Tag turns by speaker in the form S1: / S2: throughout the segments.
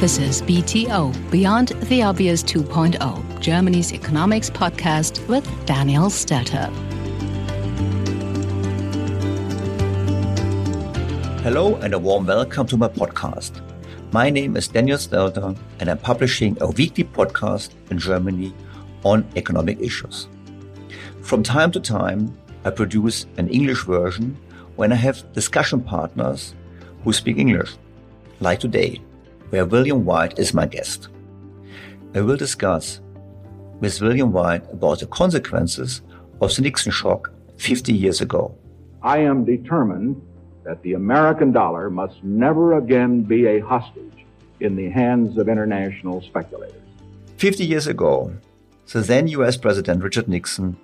S1: This is BTO, Beyond the Obvious 2.0, Germany's economics podcast with Daniel Stelter.
S2: Hello and a warm welcome to my podcast. My name is Daniel Stelter and I'm publishing a weekly podcast in Germany on economic issues. From time to time, I produce an English version when I have discussion partners who speak English, like today where William White is my guest. I will discuss with William White about the consequences of the Nixon shock 50 years ago.
S3: I am determined that the American dollar must never again be a hostage in the hands of international speculators.
S2: 50 years ago, the then US President Richard Nixon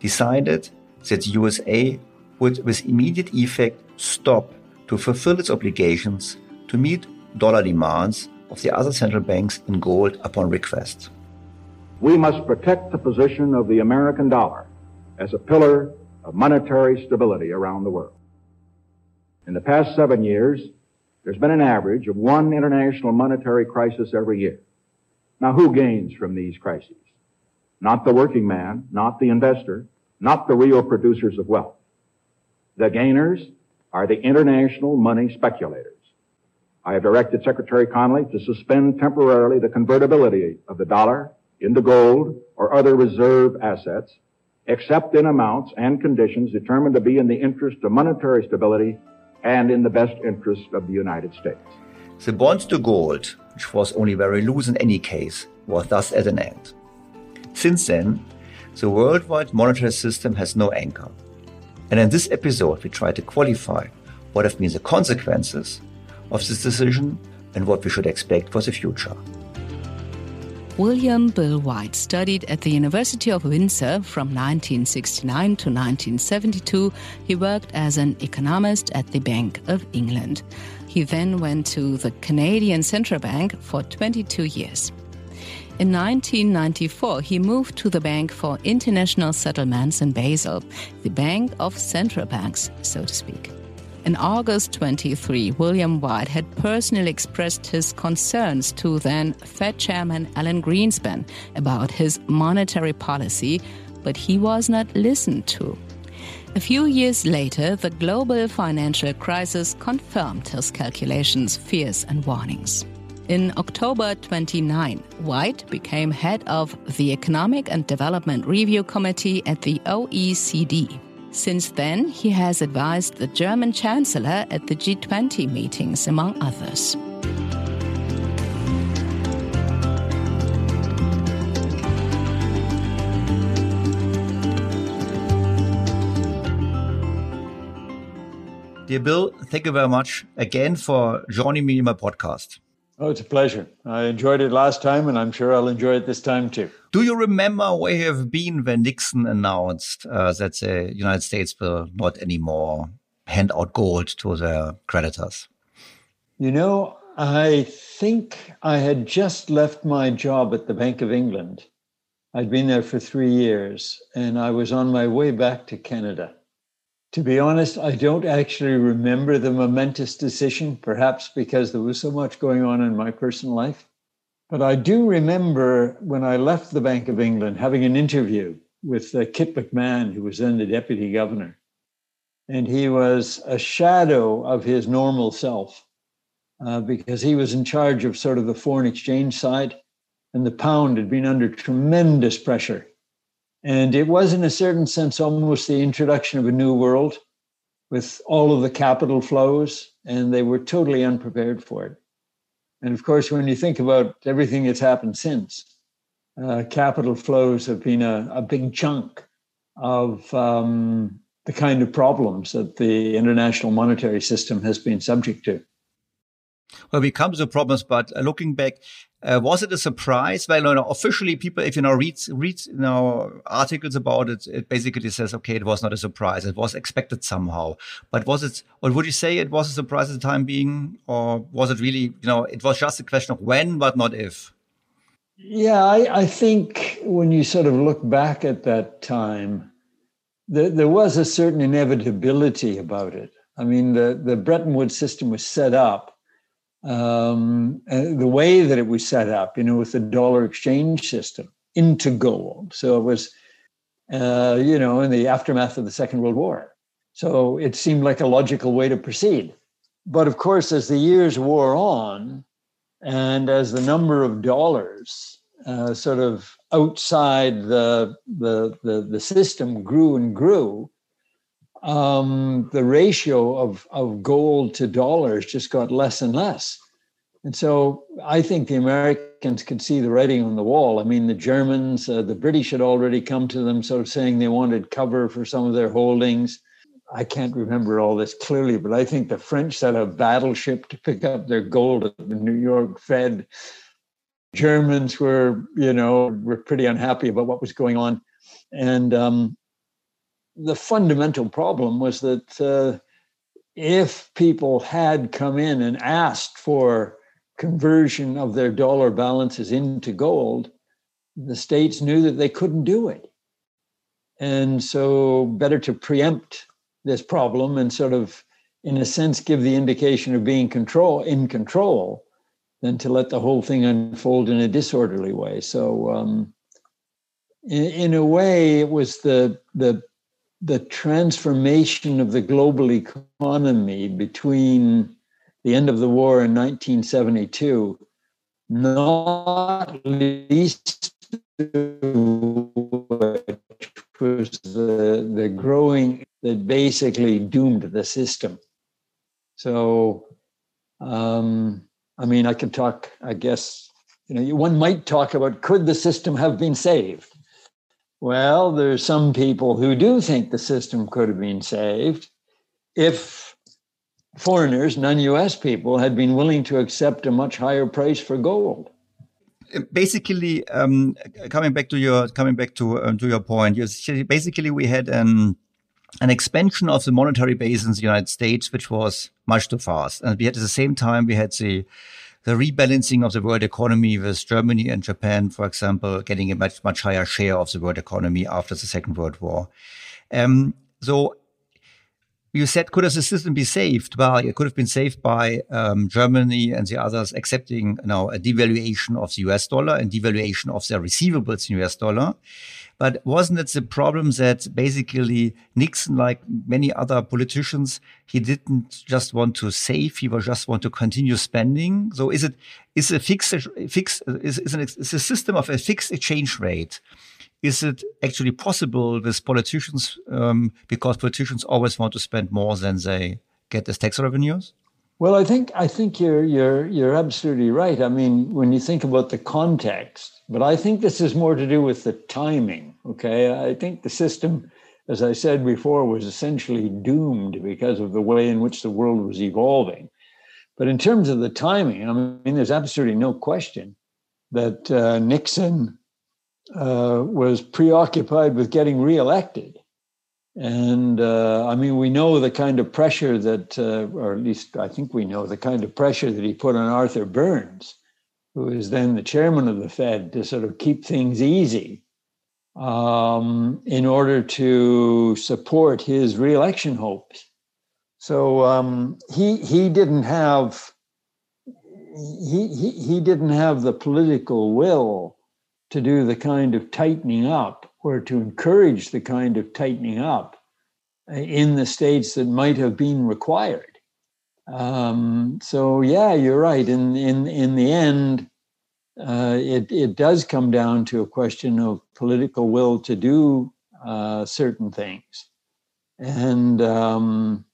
S2: decided that the USA would, with immediate effect, stop to fulfill its obligations to meet dollar demands of the other central banks in gold upon request.
S3: We must protect the position of the American dollar as a pillar of monetary stability around the world. In the past seven years, there's been an average of one international monetary crisis every year. Now, who gains from these crises? Not the working man, not the investor, not the real producers of wealth. The gainers are the international money speculators. I have directed Secretary Connally to suspend temporarily the convertibility of the dollar into gold or other reserve assets, except in amounts and conditions determined to be in the interest of monetary stability and in the best interest of the United States.
S2: The bond to gold, which was only very loose in any case, was thus at an end. Since then, the worldwide monetary system has no anchor. And in this episode, we try to qualify what have been the consequences of this decision and what we should expect for the future.
S1: William Bill White studied at the University of Windsor from 1969 to 1972. He worked as an economist at the Bank of England. He then went to the Canadian Central Bank for 22 years. In 1994, he moved to the Bank for International Settlements in Basel, the bank of central banks, so to speak. In August 23, William White had personally expressed his concerns to then Fed Chairman Alan Greenspan about his monetary policy, but he was not listened to. A few years later, the global financial crisis confirmed his calculations, fears, and warnings. In October 29, White became head of the Economic and Development Review Committee at the OECD. Since then, he has advised the German Chancellor at the G20 meetings, among others.
S2: Dear Bill, thank you very much again for joining me in my podcast.
S4: Oh, it's a pleasure. I enjoyed it last time, and I'm sure I'll enjoy it this time too.
S2: Do you remember where you have been when Nixon announced uh, that the United States will not anymore hand out gold to their creditors?
S4: You know, I think I had just left my job at the Bank of England. I'd been there for three years, and I was on my way back to Canada. To be honest, I don't actually remember the momentous decision, perhaps because there was so much going on in my personal life. But I do remember when I left the Bank of England having an interview with uh, Kit McMahon, who was then the deputy governor. And he was a shadow of his normal self uh, because he was in charge of sort of the foreign exchange side, and the pound had been under tremendous pressure and it was, in a certain sense, almost the introduction of a new world with all of the capital flows, and they were totally unprepared for it. And of course, when you think about everything that's happened since, uh, capital flows have been a, a big chunk of um, the kind of problems that the international monetary system has been subject to.
S2: Well, we come to the problems, but uh, looking back, uh, was it a surprise? Well, you know, officially, people, if you know, read read you know articles about it, it basically says, okay, it was not a surprise. It was expected somehow. But was it, or would you say it was a surprise at the time being, or was it really, you know, it was just a question of when, but not if?
S4: Yeah, I, I think when you sort of look back at that time, there, there was a certain inevitability about it. I mean, the, the Bretton Woods system was set up um, uh, the way that it was set up, you know, with the dollar exchange system into gold. So it was, uh, you know, in the aftermath of the Second World War. So it seemed like a logical way to proceed. But of course, as the years wore on, and as the number of dollars uh, sort of outside the, the, the, the system grew and grew, um, the ratio of, of gold to dollars just got less and less. And so I think the Americans could see the writing on the wall. I mean, the Germans, uh, the British had already come to them, sort of saying they wanted cover for some of their holdings. I can't remember all this clearly, but I think the French sent a battleship to pick up their gold at the New York Fed. Germans were, you know, were pretty unhappy about what was going on, and um, the fundamental problem was that uh, if people had come in and asked for conversion of their dollar balances into gold, the states knew that they couldn't do it. And so, better to preempt this problem and sort of, in a sense, give the indication of being control in control than to let the whole thing unfold in a disorderly way. So, um, in, in a way, it was the the the transformation of the global economy between the end of the war in 1972, not least was the, the growing that basically doomed the system. So, um, I mean, I can talk, I guess, you know, one might talk about could the system have been saved? Well, there's some people who do think the system could have been saved if foreigners, non US people, had been willing to accept a much higher price for gold.
S2: Basically, um, coming back to your coming back to um, to your point, basically we had an an expansion of the monetary base in the United States, which was much too fast, and we had at the same time we had the the rebalancing of the world economy with Germany and Japan, for example, getting a much, much higher share of the world economy after the Second World War. Um, so you said, could the system be saved? Well, it could have been saved by um, Germany and the others accepting you now a devaluation of the US dollar and devaluation of their receivables in US dollar. But wasn't it the problem that basically Nixon, like many other politicians, he didn't just want to save; he was just want to continue spending. So is it is a fixed fixed is, is, an, is a system of a fixed exchange rate? Is it actually possible with politicians um, because politicians always want to spend more than they get as tax revenues?
S4: Well, I think I think you're you're you're absolutely right. I mean, when you think about the context, but I think this is more to do with the timing. Okay, I think the system, as I said before, was essentially doomed because of the way in which the world was evolving. But in terms of the timing, I mean, there's absolutely no question that uh, Nixon uh, was preoccupied with getting reelected and uh, I mean, we know the kind of pressure that, uh, or at least I think we know the kind of pressure that he put on Arthur Burns, who is then the chairman of the Fed, to sort of keep things easy um, in order to support his reelection hopes. So um, he he didn't have he, he he didn't have the political will to do the kind of tightening up or to encourage the kind of tightening up in the states that might have been required. Um, so yeah, you're right. In in in the end, uh, it it does come down to a question of political will to do uh, certain things, and um,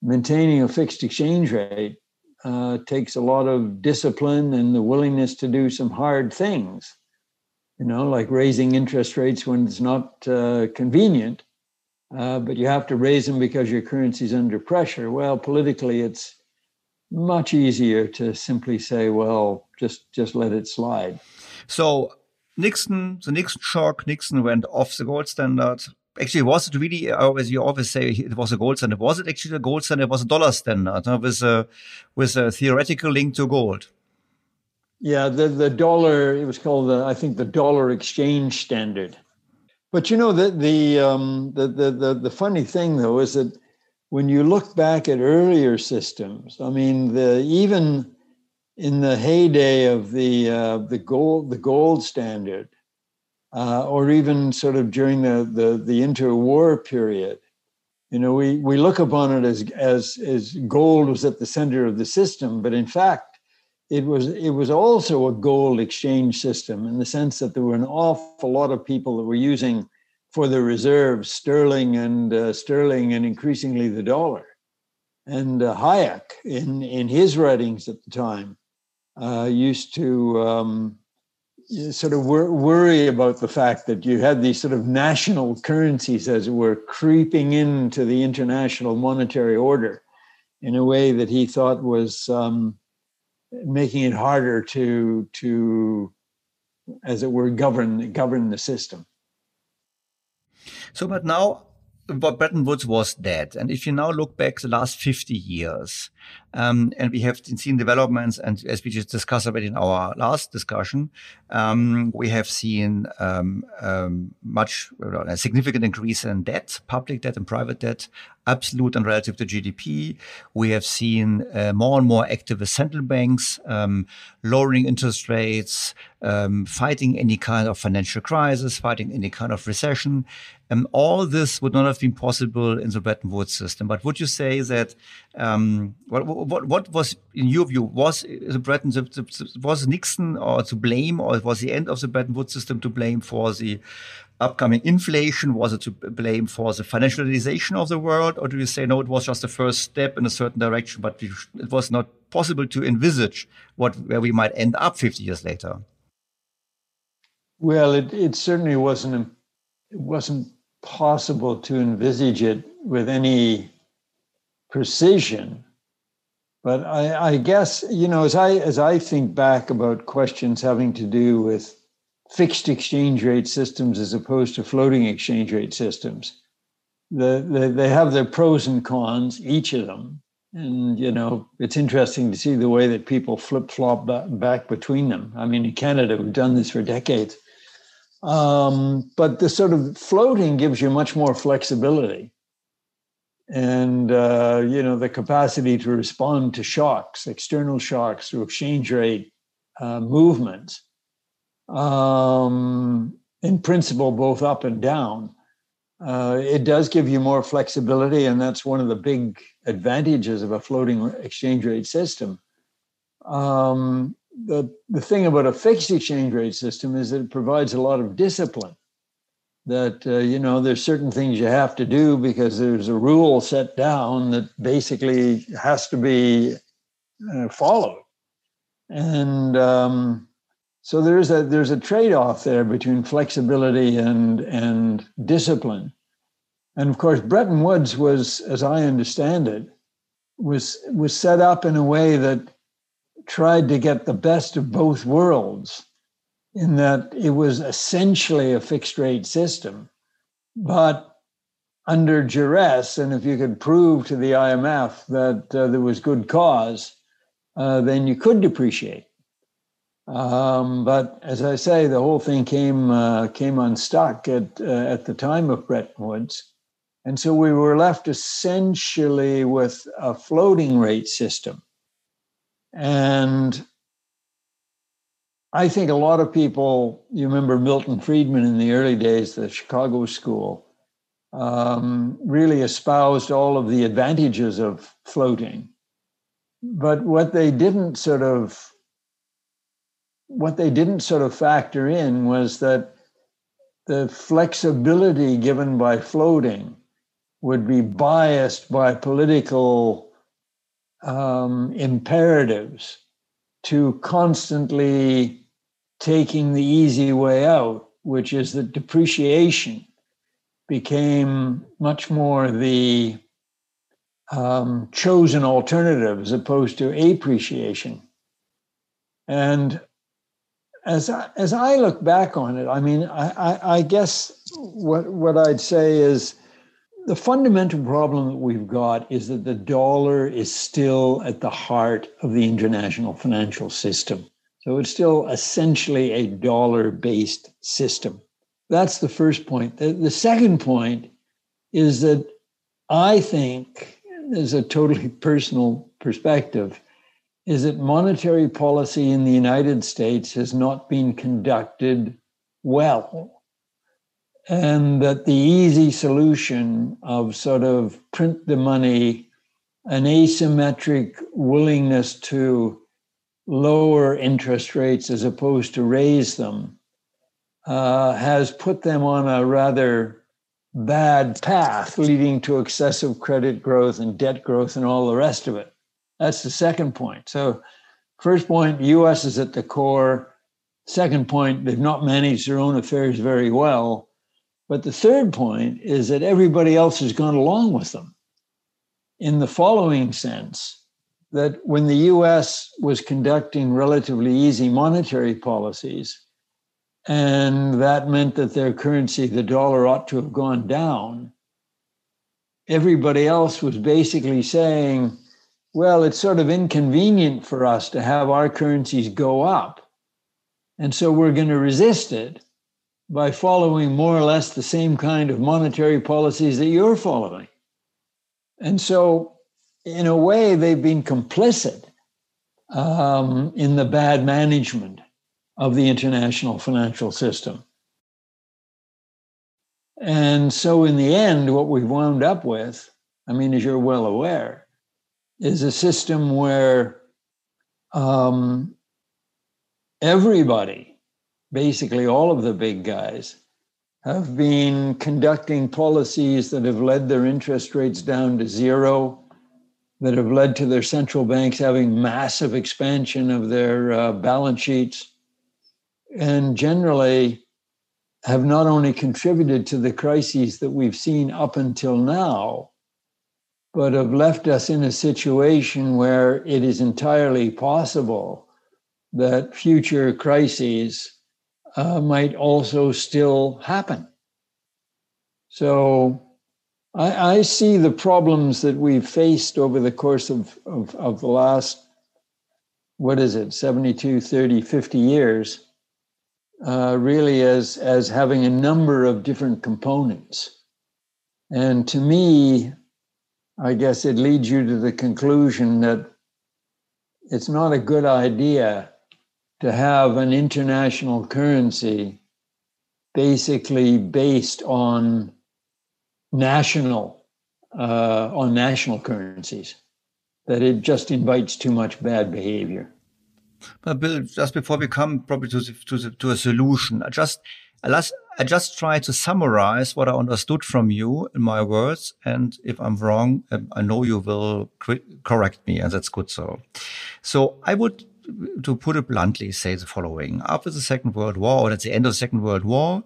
S4: maintaining a fixed exchange rate uh, takes a lot of discipline and the willingness to do some hard things you know, like raising interest rates when it's not uh, convenient, uh, but you have to raise them because your currency is under pressure. Well, politically, it's much easier to simply say, well, just just let it slide.
S2: So Nixon, the Nixon shock, Nixon went off the gold standard. Actually, was it really, as you always say, it was a gold standard? Was it actually a gold standard? It was a dollar standard uh, with a with a theoretical link to gold.
S4: Yeah, the, the dollar, it was called, the, I think, the dollar exchange standard. But you know, the, the, um, the, the, the, the funny thing, though, is that when you look back at earlier systems, I mean, the, even in the heyday of the uh, the gold the gold standard, uh, or even sort of during the, the the interwar period, you know, we we look upon it as as as gold was at the center of the system, but in fact, it was it was also a gold exchange system in the sense that there were an awful lot of people that were using for the reserves sterling and uh, sterling and increasingly the dollar. And uh, Hayek, in in his writings at the time, uh, used to um, sort of wor- worry about the fact that you had these sort of national currencies, as it were, creeping into the international monetary order in a way that he thought was um, making it harder to to as it were govern govern the system
S2: so but now Bretton Woods was dead. And if you now look back the last 50 years, um, and we have seen developments, and as we just discussed already in our last discussion, um, we have seen um, um much a significant increase in debt, public debt and private debt, absolute and relative to GDP. We have seen uh, more and more active central banks um, lowering interest rates, um, fighting any kind of financial crisis, fighting any kind of recession. Um, all this would not have been possible in the Bretton Woods system. But would you say that what, what, what was, in your view, was uh, the Bretton was Nixon or to blame, or was the end of the Bretton Woods system to blame for the upcoming inflation? Was it to blame for the financialization of the world, or do you say no? It was just the first step in a certain direction, but it was not possible to envisage what where we might end up 50 years later.
S4: Well, it, it certainly wasn't it wasn't possible to envisage it with any precision. But I, I, guess you know, as I as I think back about questions having to do with fixed exchange rate systems as opposed to floating exchange rate systems, the, the, they have their pros and cons, each of them. And you know, it's interesting to see the way that people flip flop back between them. I mean, in Canada, we've done this for decades um, but the sort of floating gives you much more flexibility and uh, you know the capacity to respond to shocks, external shocks through exchange rate uh, movements. Um, in principle, both up and down. Uh, it does give you more flexibility, and that's one of the big advantages of a floating exchange rate system. Um, the, the thing about a fixed exchange rate system is that it provides a lot of discipline that uh, you know there's certain things you have to do because there's a rule set down that basically has to be uh, followed. And um, so there's a there's a trade-off there between flexibility and and discipline. And of course bretton woods was as i understand it was was set up in a way that tried to get the best of both worlds in that it was essentially a fixed rate system, but under duress. And if you could prove to the IMF that uh, there was good cause, uh, then you could depreciate. Um, but as I say, the whole thing came uh, came unstuck at uh, at the time of Bretton Woods, and so we were left essentially with a floating rate system and I think a lot of people, you remember Milton Friedman in the early days, the Chicago School, um, really espoused all of the advantages of floating. But what they didn't sort of what they didn't sort of factor in was that the flexibility given by floating would be biased by political um, imperatives to constantly taking the easy way out, which is that depreciation became much more the um, chosen alternative as opposed to appreciation. And as I, as I look back on it, I mean, I, I, I guess what what I'd say is the fundamental problem that we've got is that the dollar is still at the heart of the international financial system. So it's still essentially a dollar based system. That's the first point. The, the, second point is that I think, as a totally personal perspective, is that monetary policy in the United States has not been conducted well. And that the easy solution of sort of print the money, an asymmetric willingness to lower interest rates as opposed to raise them, uh, has put them on a rather bad path leading to excessive credit growth and debt growth and all the rest of it. That's the second point. So, first point, US is at the core. Second point, they've not managed their own affairs very well. But the third point is that everybody else has gone along with them in the following sense that when the US was conducting relatively easy monetary policies, and that meant that their currency, the dollar, ought to have gone down, everybody else was basically saying, well, it's sort of inconvenient for us to have our currencies go up. And so we're going to resist it by following more or less the same kind of monetary policies that you're following. And so, in a way, they've been complicit um, in the bad management of the international financial system. And so, in the end, what we've wound up with, I mean, as you're well aware, is a system where um, everybody, basically all of the big guys, have been conducting policies that have led their interest rates down to zero, that have led to their central banks having massive expansion of their uh, balance sheets, and generally have not only contributed to the crises that we've seen up until now, but have left us in a situation where it is entirely possible that future crises uh, might also still happen. So I, I, see the problems that we've faced over the course of, of, of the last, what is it, 72, 30, 50 years, uh, really as, as having a number of different components. And to me, I guess it leads you to the conclusion that it's not a good idea to have an international currency basically based on national uh, on national currencies that it just invites too much bad behavior
S2: but bill just before we come probably to the, to, the, to a solution i just last I just try to summarize what I understood from you in my words. And if I'm wrong, um, I know you will correct me, and that's good. So, so I would, to put it bluntly, say the following: After the Second World War, or at the end of the Second World War,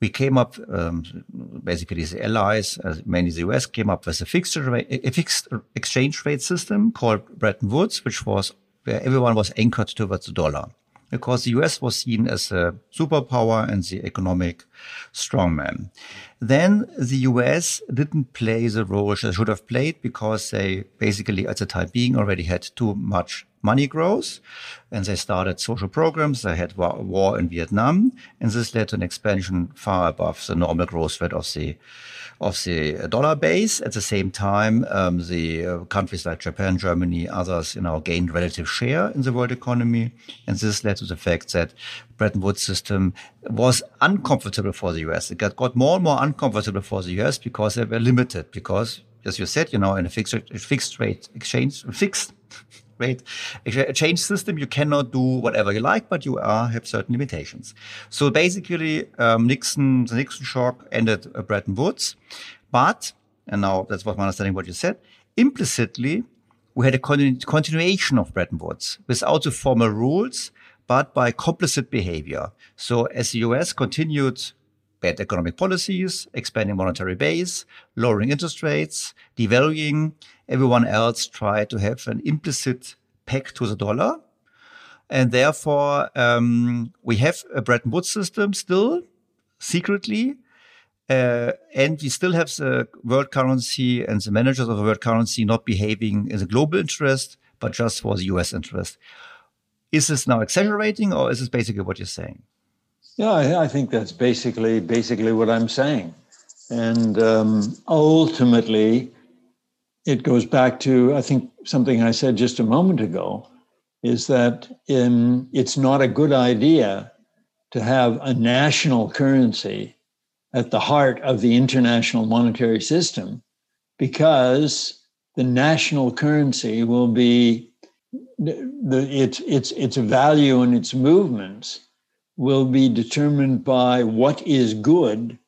S2: we came up, um, basically the Allies, uh, mainly the US, came up with a fixed, a fixed exchange rate system called Bretton Woods, which was where everyone was anchored towards the dollar. Because the US was seen as a superpower and the economic strongman. Then the US didn't play the role they should have played because they basically at the time being already had too much money growth and they started social programs. They had war, war in Vietnam and this led to an expansion far above the normal growth rate of the of the dollar base. At the same time, um, the uh, countries like Japan, Germany, others, you know, gained relative share in the world economy. And this led to the fact that Bretton Woods system was uncomfortable for the US. It got, got more and more uncomfortable for the US because they were limited because as you said, you know, in a fixed, fixed rate exchange, fixed rate exchange system, you cannot do whatever you like, but you are, have certain limitations. So basically, um, Nixon, the Nixon shock ended uh, Bretton Woods, but, and now that's what my understanding what you said, implicitly, we had a continu continuation of Bretton Woods without the formal rules, but by complicit behavior. So as the US continued bad economic policies, expanding monetary base, lowering interest rates, devaluing. Everyone else tried to have an implicit peg to the dollar. And therefore, um, we have a Bretton Woods system still secretly. Uh, and we still have the world currency and the managers of the world currency not behaving in the global interest, but just for the US interest. Is this now exaggerating or is this basically what you're saying?
S4: Yeah, I, think that's basically basically what I'm saying, and um, ultimately, it goes back to I think something I said just a moment ago, is that in, it's not a good idea to have a national currency at the heart of the international monetary system because the national currency will be the, its its its value and its movements will be determined by what is good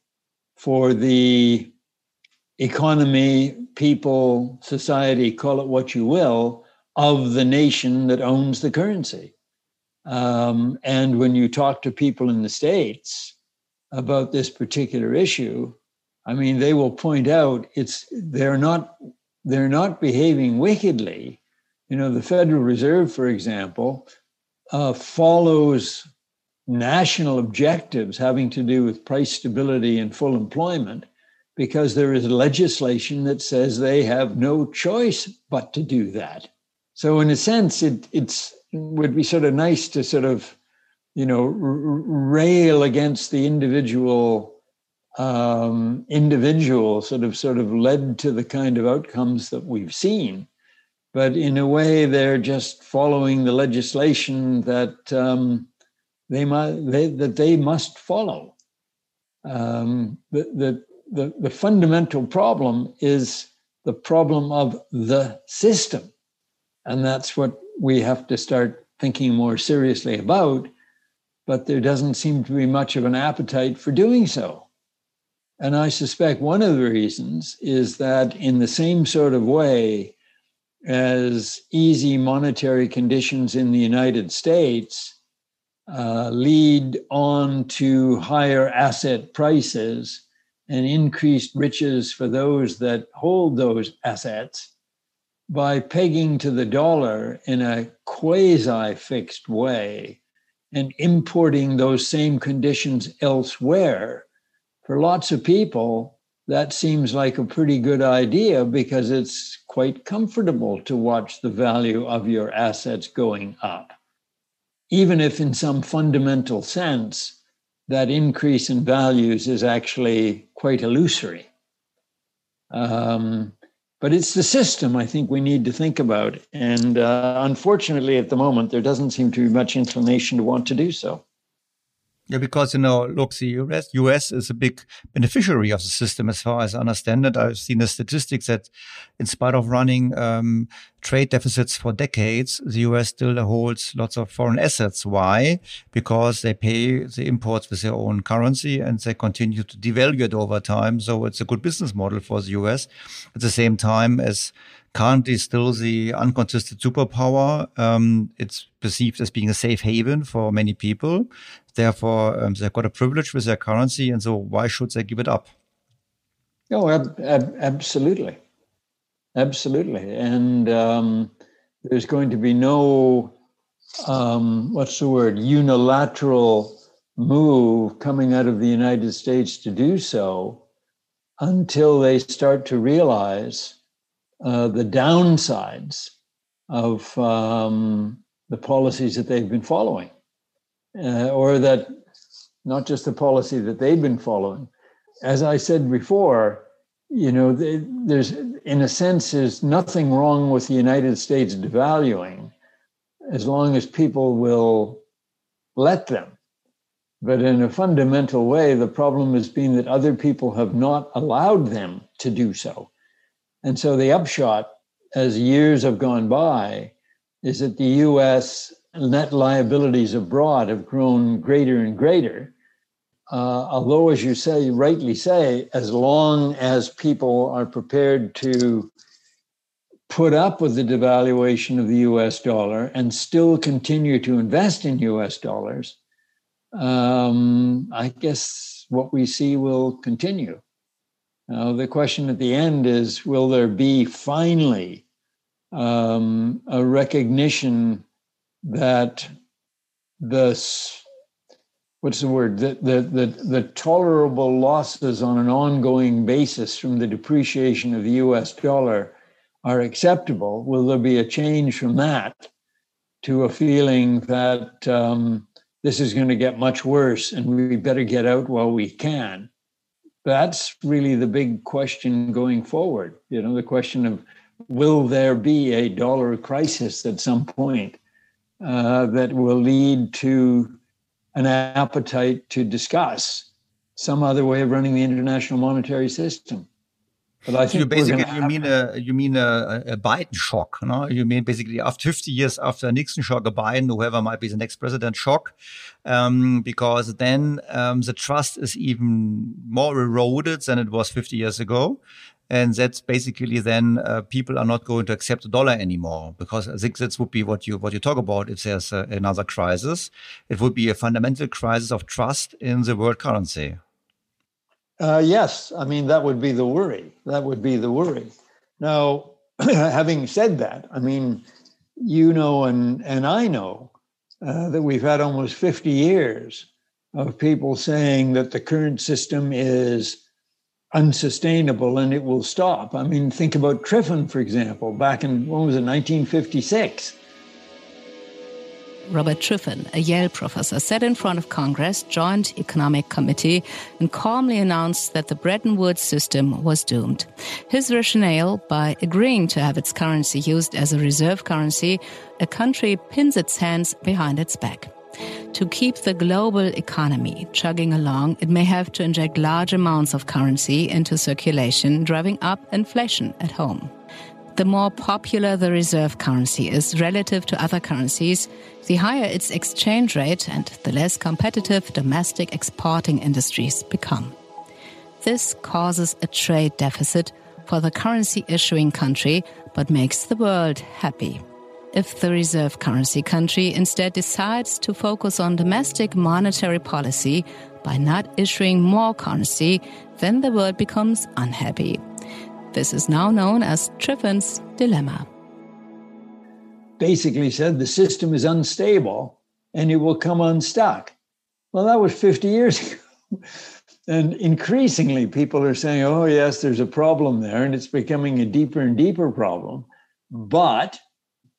S4: for the economy, people, society, call it what you will, of the nation that owns the currency. Um, and when you talk to people in the States about this particular issue, I mean, they will point out it's they're not they're not behaving wickedly. You know, the Federal Reserve, for example, uh, follows national objectives having to do with price stability and full employment because there is legislation that says they have no choice but to do that. So, in a sense, it it's would be sort of nice to sort of, you know, r- rail against the individual um, individual sort of sort of led to the kind of outcomes that we've seen. But in a way, they're just following the legislation that um, they must they, that they must follow. Um, the, the, the, the fundamental problem is the problem of the system. And that's what we have to start thinking more seriously about. But there doesn't seem to be much of an appetite for doing so. And I suspect one of the reasons is that, in the same sort of way as easy monetary conditions in the United States, uh, lead on to higher asset prices and increased riches for those that hold those assets by pegging to the dollar in a quasi fixed way and importing those same conditions elsewhere. For lots of people, that seems like a pretty good idea because it's quite comfortable to watch the value of your assets going up even if in some fundamental sense that increase in values is actually quite illusory. Um, but it's the system I think we need to think about. And uh, unfortunately, at the moment, there doesn't seem to be much inclination to want to do so.
S2: Yeah, because you know, look, the US, US is a big beneficiary of the system, as far as I understand it. I've seen the statistics that, in spite of running um, trade deficits for decades, the US still holds lots of foreign assets. Why? Because they pay the imports with their own currency and they continue to devalue it over time. So it's a good business model for the US. At the same time as currently still the uncontested superpower. Um, it's perceived as being a safe haven for many people. Therefore, um, they've got a privilege with their currency, and so why should they give it up?
S4: Oh, ab- ab- absolutely, absolutely, and um, there's going to be no um, what's the word unilateral move coming out of the United States to do so until they start to realize uh, the downsides of um, the policies that they've been following, uh, or that not just the policy that they've been following. As I said before, you know, they, there's in a sense there's nothing wrong with the United States devaluing, as long as people will let them. But in a fundamental way, the problem has been that other people have not allowed them to do so. And so the upshot, as years have gone by, is that the US net liabilities abroad have grown greater and greater. Uh, although, as you say, rightly say, as long as people are prepared to put up with the devaluation of the US dollar and still continue to invest in US dollars, um, I guess what we see will continue. Now, the question at the end is will there be finally um, a recognition that the what's the word the, the, the, the tolerable losses on an ongoing basis from the depreciation of the US dollar are acceptable? Will there be a change from that to a feeling that um, this is going to get much worse and we better get out while we can? That's really the big question going forward. You know, the question of will there be a dollar crisis at some point? uh, that will lead to an appetite to discuss some other way of running the international monetary system.
S2: But I think you basically you mean a you mean a, a Biden shock, no? You mean basically after 50 years after Nixon shock, a Biden, whoever might be the next president, shock, um, because then um, the trust is even more eroded than it was 50 years ago. And that's basically then uh, people are not going to accept the dollar anymore because I think that would be what you what you talk about. If there's uh, another crisis, it would be a fundamental crisis of trust in the world currency.
S4: Uh, yes, I mean that would be the worry. That would be the worry. Now, having said that, I mean, you know, and and I know uh, that we've had almost 50 years of people saying that the current system is unsustainable and it will stop. I mean, think about Triffin, for example, back in, when was it, 1956?
S1: Robert Triffin, a Yale professor, sat in front of Congress, Joint Economic Committee, and calmly announced that the Bretton Woods system was doomed. His rationale, by agreeing to have its currency used as a reserve currency, a country pins its hands behind its back. To keep the global economy chugging along, it may have to inject large amounts of currency into circulation, driving up inflation at home. The more popular the reserve currency is relative to other currencies, the higher its exchange rate and the less competitive domestic exporting industries become. This causes a trade deficit for the currency issuing country, but makes the world happy. If the reserve currency country instead decides to focus on domestic monetary policy by not issuing more currency, then the world becomes unhappy. This is now known as Triffin's dilemma.
S4: Basically, said the system is unstable and it will come unstuck. Well, that was 50 years ago. and increasingly, people are saying, oh, yes, there's a problem there, and it's becoming a deeper and deeper problem. But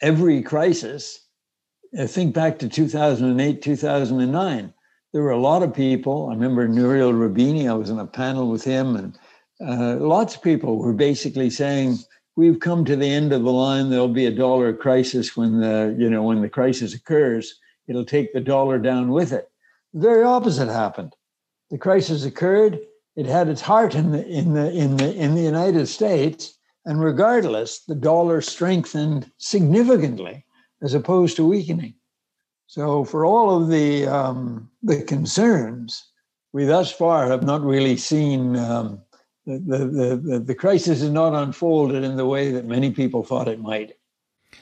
S4: every crisis, uh, think back to 2008, 2009, there were a lot of people. I remember Nouriel Roubini, I was in a panel with him, and uh, lots of people were basically saying, we've come to the end of the line. There'll be a dollar crisis when the, you know, when the crisis occurs, it'll take the dollar down with it. The very opposite happened. The crisis occurred. It had its heart in the in the in the in the United States, and regardless, the dollar strengthened significantly as opposed to weakening. So, for all of the, um, the concerns, we thus far have not really seen um, the, the, the, crisis is not unfolded in the way that many people thought it might.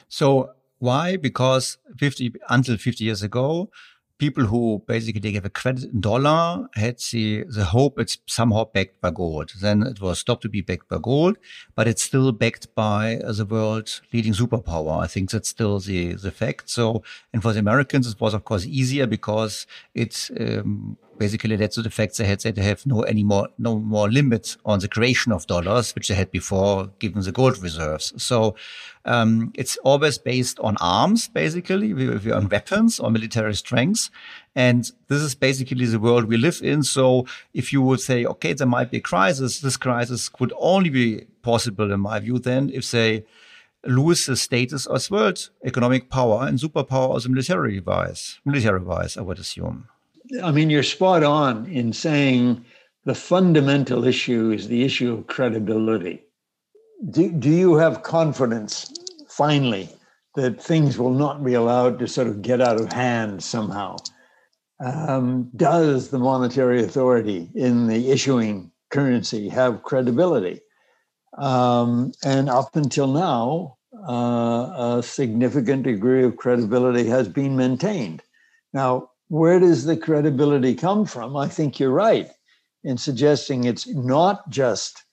S2: So, why? Because 50 until 50 years ago, people who basically they gave a credit in dollar had the, the hope it's somehow backed by gold. Then it was stopped to be backed by gold, but it's still backed by the world leading superpower. I think that's still the, the fact. So, and for the Americans, it was of course easier because it's, um, basically led to the fact they had they have no any more no more limits on the creation of dollars, which they had before, given the gold reserves. So um, it's always based on arms, basically, we, we on weapons or military strengths. And this is basically the world we live in. So if you would say, okay, there might be a crisis, this crisis could only be possible, in my view, then if they lose the status as world economic power and superpower as military wise, military wise, I would assume.
S4: I mean, you're spot on in saying the fundamental issue is the issue of credibility. Do, do you have confidence, finally, that things will not be allowed to sort of get out of hand somehow? Um, does the monetary authority in the issuing currency have credibility? Um, and up until now, uh, a significant degree of credibility has been maintained. Now, where does the credibility come from? I think you're right in suggesting it's not just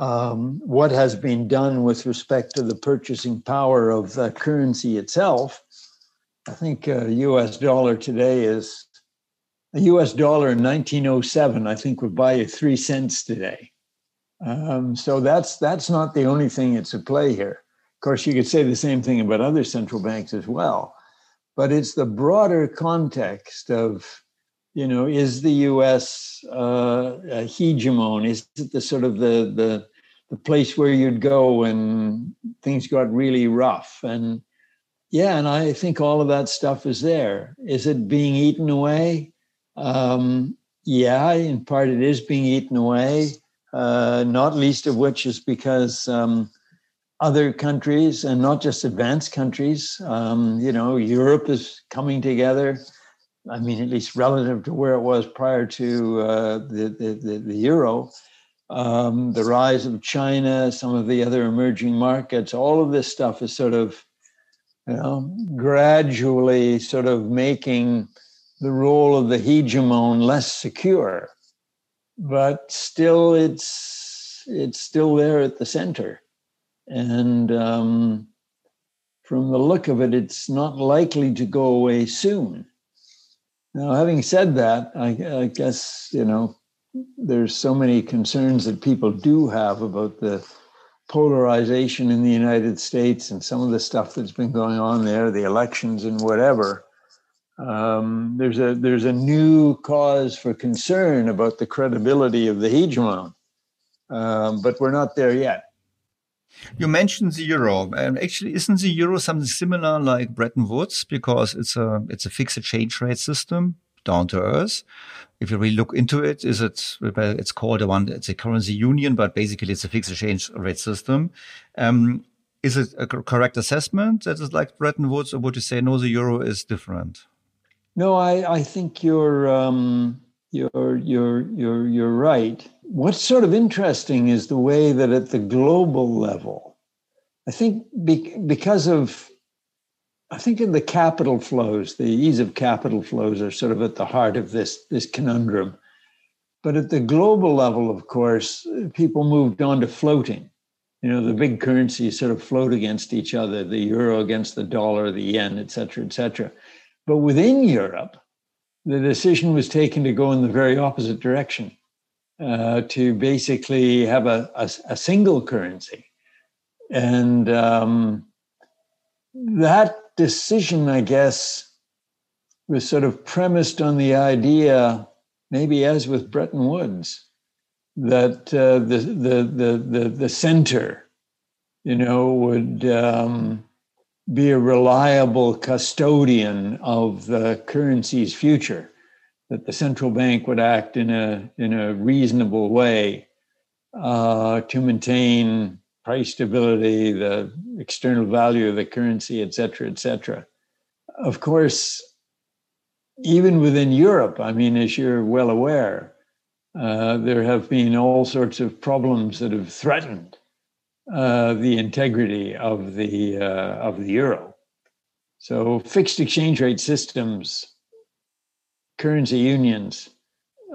S4: um, what has been done with respect to the purchasing power of the currency itself. I think a US dollar today is a US dollar in 1907, I think would buy you three cents today. Um, so that's that's not the only thing that's at play here. Of course, you could say the same thing about other central banks as well but it's the broader context of you know is the us uh, hegemon is it the sort of the the the place where you'd go when things got really rough and yeah, and I think all of that stuff is there. Is it being eaten away? Um, yeah, in part it is being eaten away. Uh, not least of which is because um, other countries, and not just advanced countries, um, you know, Europe is coming together. I mean, at least relative to where it was prior to uh, the, the, the, euro, um, the rise of China, some of the other emerging markets, all of this stuff is sort of, you know, gradually sort of making the role of the hegemon less secure, but still it's it's still there at the center, and um, from the look of it, it's not likely to go away soon. Now, having said that, I, I guess you know there's so many concerns that people do have about the polarization in the United States and some of the stuff that's been going on there, the elections and whatever um, there's a there's a new cause for concern about the credibility of the hegemon, um, but we're not there yet.
S2: You mentioned the euro. and actually, isn't the euro something similar like Bretton Woods because it's a it's a fixed exchange rate system down to earth. If you really look into it, is it it's called a one it's a currency union, but basically it's a fixed exchange rate system. Um, is it a correct assessment that is like Bretton Woods, or would you say no, the euro is different?
S4: No, I, I think you're um, you're you're you're you're right. What's sort of interesting is the way that at the global level, I think be, because of I think in the capital flows, the ease of capital flows are sort of at the heart of this this conundrum. But at the global level, of course, people moved on to floating. You know, the big currencies sort of float against each other, the euro against the dollar, the yen, et cetera, et cetera. But within Europe, the decision was taken to go in the very opposite direction, uh, to basically have a, a, a single currency. And um, that decision, I guess, was sort of premised on the idea, maybe as with Bretton Woods, that uh, the, the, the, the, the center, you know, would um, be a reliable custodian of the currency's future, that the central bank would act in a, in a reasonable way uh, to maintain price stability, the external value of the currency, et cetera, et cetera. Of course, even within Europe, I mean, as you're well aware, uh, there have been all sorts of problems that have threatened uh, the integrity of the uh, of the euro. So fixed exchange rate systems, currency unions,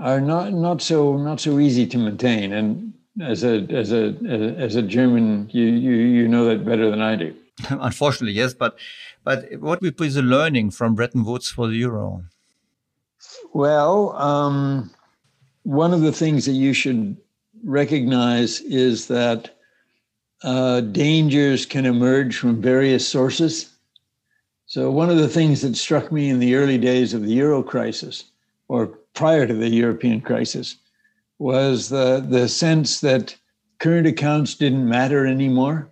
S4: are not not so not so easy to maintain. And as a as a as a German, you you you know that better than I do.
S2: Unfortunately, yes. But but what would be the learning from Bretton Woods for the euro?
S4: Well, um, one of the things that you should recognize is that uh, dangers can emerge from various sources. So, one of the things that struck me in the early days of the euro crisis, or prior to the European crisis, was the, the sense that current accounts didn't matter anymore.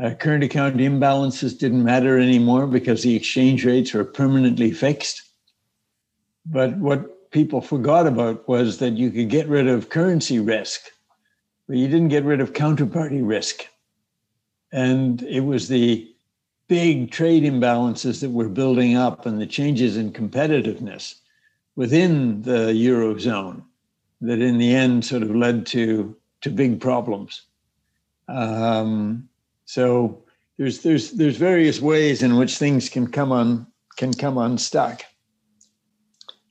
S4: Uh, current account imbalances didn't matter anymore because the exchange rates were permanently fixed. But what people forgot about was that you could get rid of currency risk but you didn't get rid of counterparty risk. And it was the big trade imbalances that were building up and the changes in competitiveness within the Eurozone that in the end sort of led to, to big problems. Um, so there's, there's, there's various ways in which things can come on can come unstuck.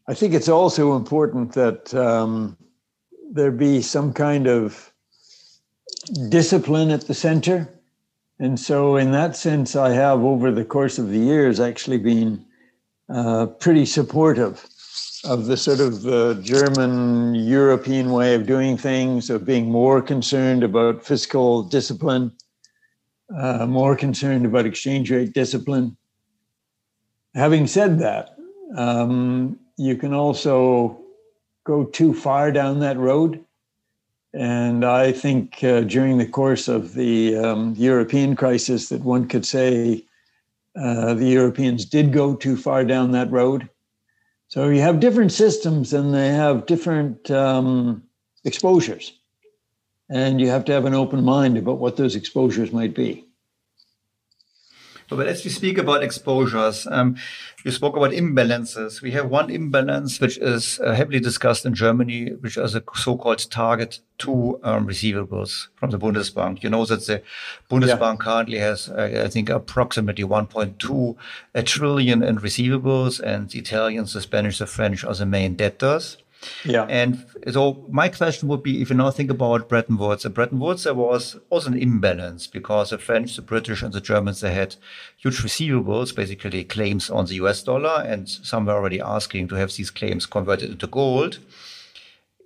S4: I think it's also important that um, there be some kind of discipline at the center. And so, in that sense, I have over the course of the years actually been uh, pretty supportive of the sort of uh, German European way of doing things, of being more concerned about fiscal discipline, uh, more concerned about exchange rate discipline. Having said that, um, you can also go too far down that road and I think uh, during the course of the um, European crisis, that one could say Uh, the Europeans did go too far down that road. So you have different systems and they have different um, exposures. And you have to have an open mind about what those exposures might be.
S2: But as we speak about exposures, um, you spoke about imbalances. We have one imbalance which is uh, heavily discussed in Germany, which is a so-called target two um, receivables from the Bundesbank. You know that the Bundesbank yeah. currently has, uh, I think, approximately 1.2 trillion in receivables, and the Italians, the Spanish, the French are the main debtors.
S4: Yeah.
S2: And so my question would be, if you now think about Bretton Woods, at Bretton Woods, there was also an imbalance because the French, the British and the Germans, they had huge receivables, basically claims on the US dollar. And some were already asking to have these claims converted into gold.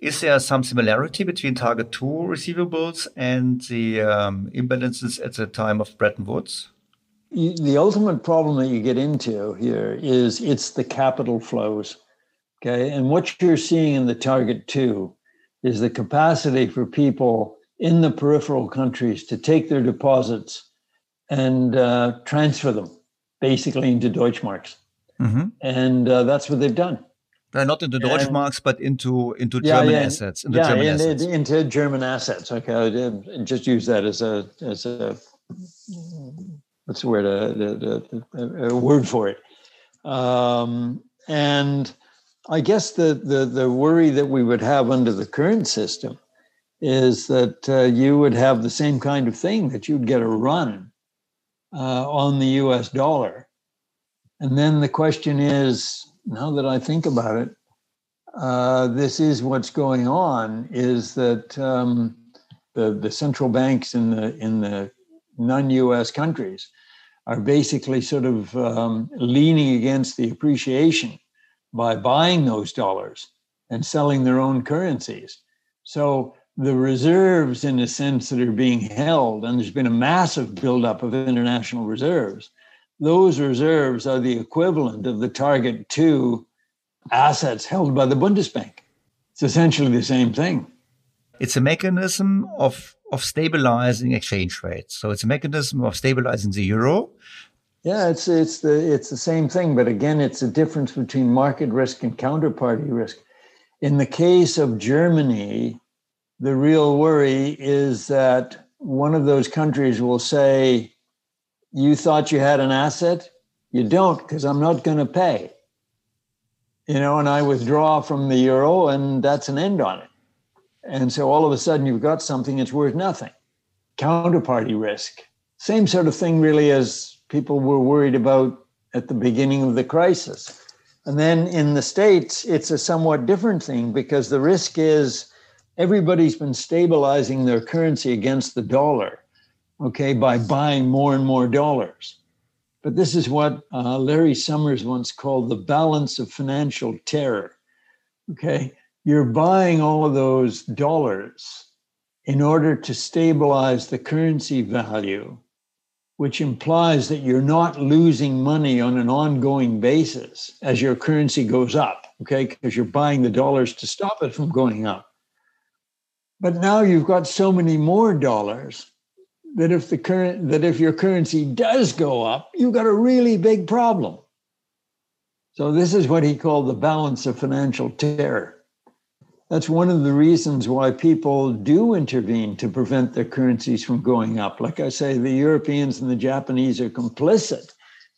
S2: Is there some similarity between target two receivables and the um, imbalances at the time of Bretton Woods?
S4: The ultimate problem that you get into here is it's the capital flows Okay. And what you're seeing in the target two is the capacity for people in the peripheral countries to take their deposits and uh, transfer them basically into Deutschmarks. Mm-hmm. And uh, that's what they've done.
S2: Uh, not into Deutschmarks, but into into yeah, German
S4: yeah,
S2: assets.
S4: Into yeah, German in, assets. into German assets. Okay, I just use that as a as a what's the word a, a, a, a word for it. Um, and I guess the, the, the worry that we would have under the current system is that uh, you would have the same kind of thing that you'd get a run uh, on the US dollar. And then the question is now that I think about it, uh, this is what's going on is that um, the, the central banks in the, in the non US countries are basically sort of um, leaning against the appreciation by buying those dollars and selling their own currencies. So the reserves, in a sense, that are being held, and there's been a massive buildup of international reserves, those reserves are the equivalent of the target two assets held by the Bundesbank. It's essentially the same thing.
S2: It's a mechanism of, of stabilizing exchange rates. So it's a mechanism of stabilizing the euro
S4: yeah, it's it's the it's the same thing, but again, it's a difference between market risk and counterparty risk. In the case of Germany, the real worry is that one of those countries will say, "You thought you had an asset, you don't, because I'm not going to pay." You know, and I withdraw from the euro, and that's an end on it. And so all of a sudden, you've got something that's worth nothing. Counterparty risk, same sort of thing, really, as people were worried about at the beginning of the crisis. And then in the States, it's a somewhat different thing because the risk is everybody's been stabilizing their currency against the dollar, okay, by buying more and more dollars. But this is what uh, Larry Summers once called the balance of financial terror. Okay, you're buying all of those dollars in order to stabilize the currency value which implies that you're not losing money on an ongoing basis as your currency goes up, okay? Because you're buying the dollars to stop it from going up. But now you've got so many more dollars that if the current that if your currency does go up, you've got a really big problem. So this is what he called the balance of financial terror. That's one of the reasons why people do intervene to prevent their currencies from going up. Like I say, the Europeans and the Japanese are complicit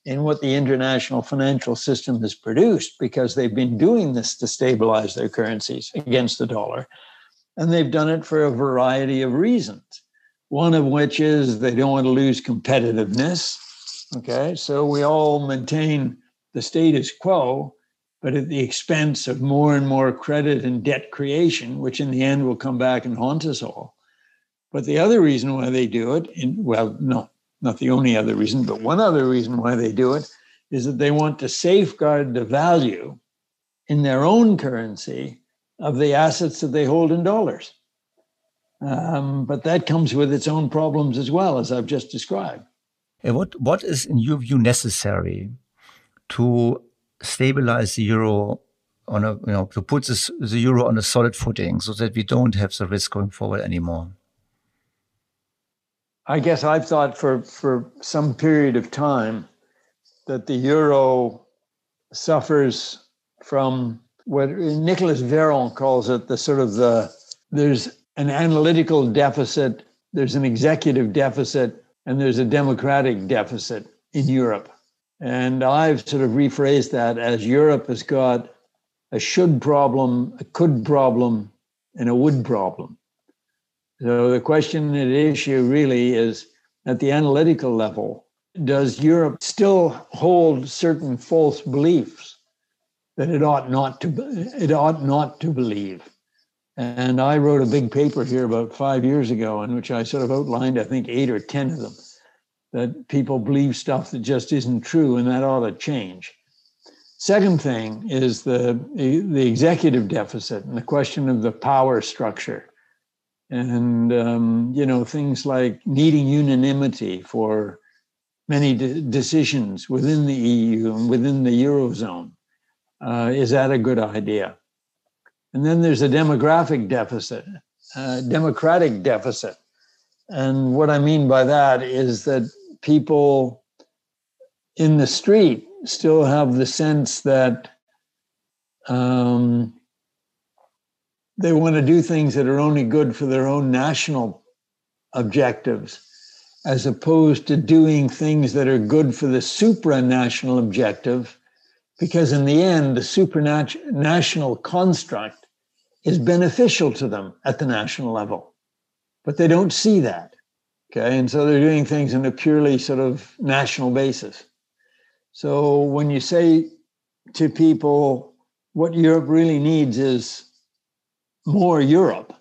S4: in what the international financial system has produced because they've been doing this to stabilize their currencies against the dollar. And they've done it for a variety of reasons. One of which is they don't want to lose competitiveness. Okay, so we all maintain the status quo but at the expense of more and more credit and debt creation, which in the end will come back and haunt us all. But the other reason why they do it, in, well, no, not the only other reason, but one other reason why they do it is that they want to safeguard the value in their own currency of the assets that they hold in dollars. Um, but that comes with its own problems as well, as I've just described.
S2: What, what is, in your view, necessary to stabilize the euro on a you know to put this, the euro on a solid footing so that we don't have the risk going forward anymore
S4: i guess i've thought for for some period of time that the euro suffers from what Nicolas Veron calls it the sort of the there's an analytical deficit, there's an executive deficit, and there's a democratic deficit in Europe. And I've sort of rephrased that as Europe has got a should problem, a could problem, and a would problem. So the question at issue really is at the analytical level, does Europe still hold certain false beliefs that it ought not to it ought not to believe? And I wrote a big paper here about five years ago in which I sort of outlined, I think, eight or 10 of them, that people believe stuff that just isn't true and that ought to change. Second thing is the, the executive deficit and the question of the power structure. And, um, you know, things like needing unanimity for many de- decisions within the EU and within the Eurozone. Uh, is that a good idea? And then there's a demographic deficit, uh, democratic deficit. And what I mean by that is that people in the street still have the sense that um, they want to do things that are only good for their own national objectives, as opposed to doing things that are good for the supranational objective, because in the end, the supranational construct is beneficial to them at the national level. But they don't see that. Okay. And so they're doing things in a purely sort of national basis. So when you say to people, what Europe really needs is more Europe,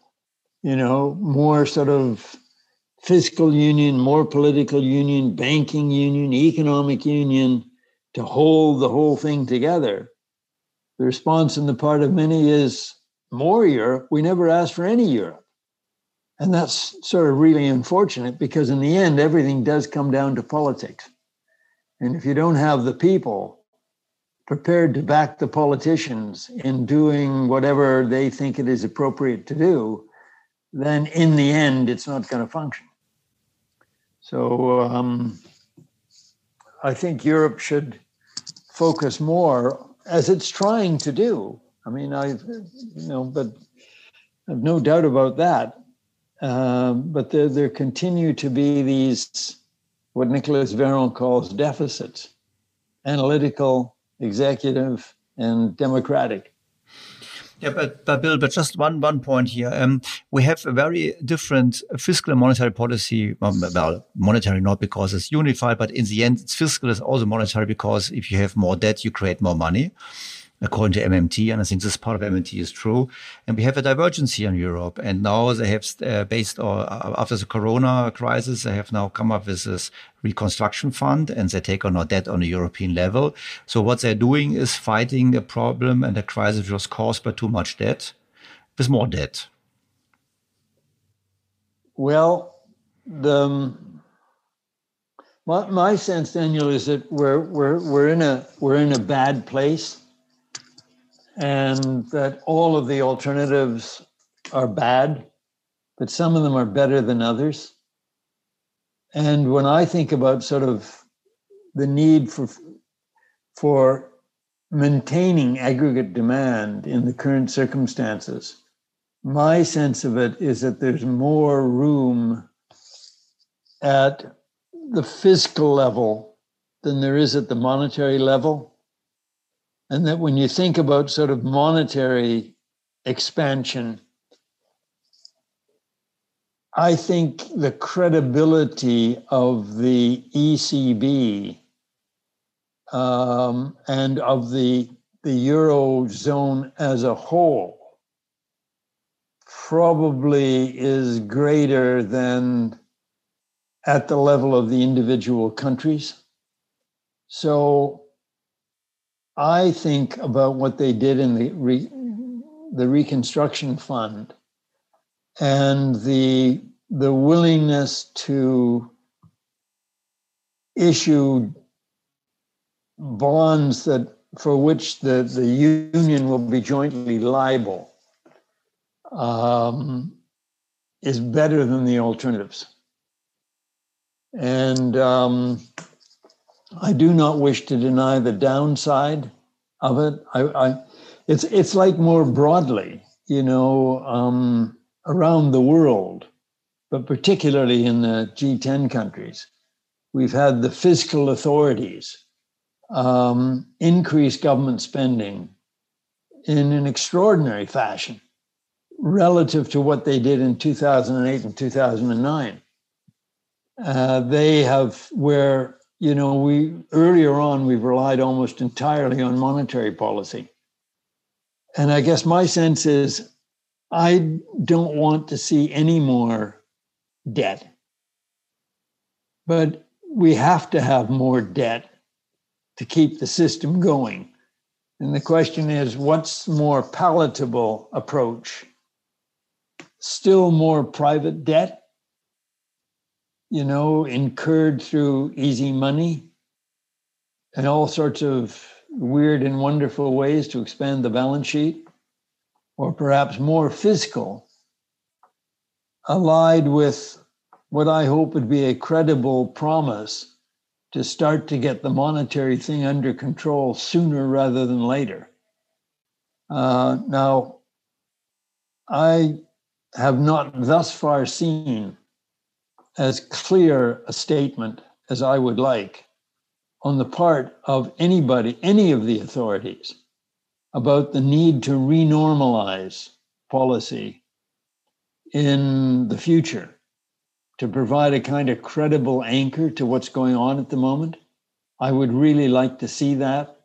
S4: you know, more sort of fiscal union, more political union, banking union, economic union to hold the whole thing together. The response on the part of many is more Europe. We never asked for any Europe. And that's sort of really unfortunate because, in the end, everything does come down to politics. And if you don't have the people prepared to back the politicians in doing whatever they think it is appropriate to do, then in the end, it's not going to function. So um, I think Europe should focus more, as it's trying to do, I mean, I, you know, but I've no doubt about that. Um, but there, there continue to be these, what Nicolas Veron calls deficits analytical, executive, and democratic.
S2: Yeah, but, but Bill, but just one one point here. Um, we have a very different fiscal and monetary policy. Well, monetary not because it's unified, but in the end, it's fiscal is also monetary because if you have more debt, you create more money according to MMT, and I think this part of MMT is true. And we have a divergence here in Europe. And now they have, uh, based on, uh, after the Corona crisis, they have now come up with this reconstruction fund and they take on our debt on a European level. So what they're doing is fighting a problem and a crisis which was caused by too much debt with more debt.
S4: Well, the, um, my, my sense, Daniel, is that we're, we're, we're, in a, we're in a bad place and that all of the alternatives are bad, but some of them are better than others. And when I think about sort of the need for for maintaining aggregate demand in the current circumstances, my sense of it is that there's more room at the fiscal level than there is at the monetary level and that when you think about sort of monetary expansion, I think the credibility of the ECB um, and of the the eurozone as a whole probably is greater than at the level of the individual countries. So I think about what they did in the re, the reconstruction fund and the the willingness to issue bonds that for which the, the union will be jointly liable um, is better than the alternatives. And um, I do not wish to deny the downside of it. I, I it's it's like more broadly, you know, um, around the world, but particularly in the G10 countries, we've had the fiscal authorities um, increase government spending in an extraordinary fashion relative to what they did in 2008 and 2009. Uh, they have where you know we earlier on we've relied almost entirely on monetary policy. And i guess my sense is i don't want to see any more debt. But we have to have more debt to keep the system going. And the question is what's more palatable approach? Still more private debt you know, incurred through easy money and all sorts of weird and wonderful ways to expand the balance sheet, or perhaps more fiscal, allied with what I hope would be a credible promise to start to get the monetary thing under control sooner rather than later. Uh, now, I have not thus far seen as clear a statement as I would like on the part of anybody, any of the authorities, about the need to renormalize policy in the future to provide a kind of credible anchor to what's going on at the moment. I would really like to see that.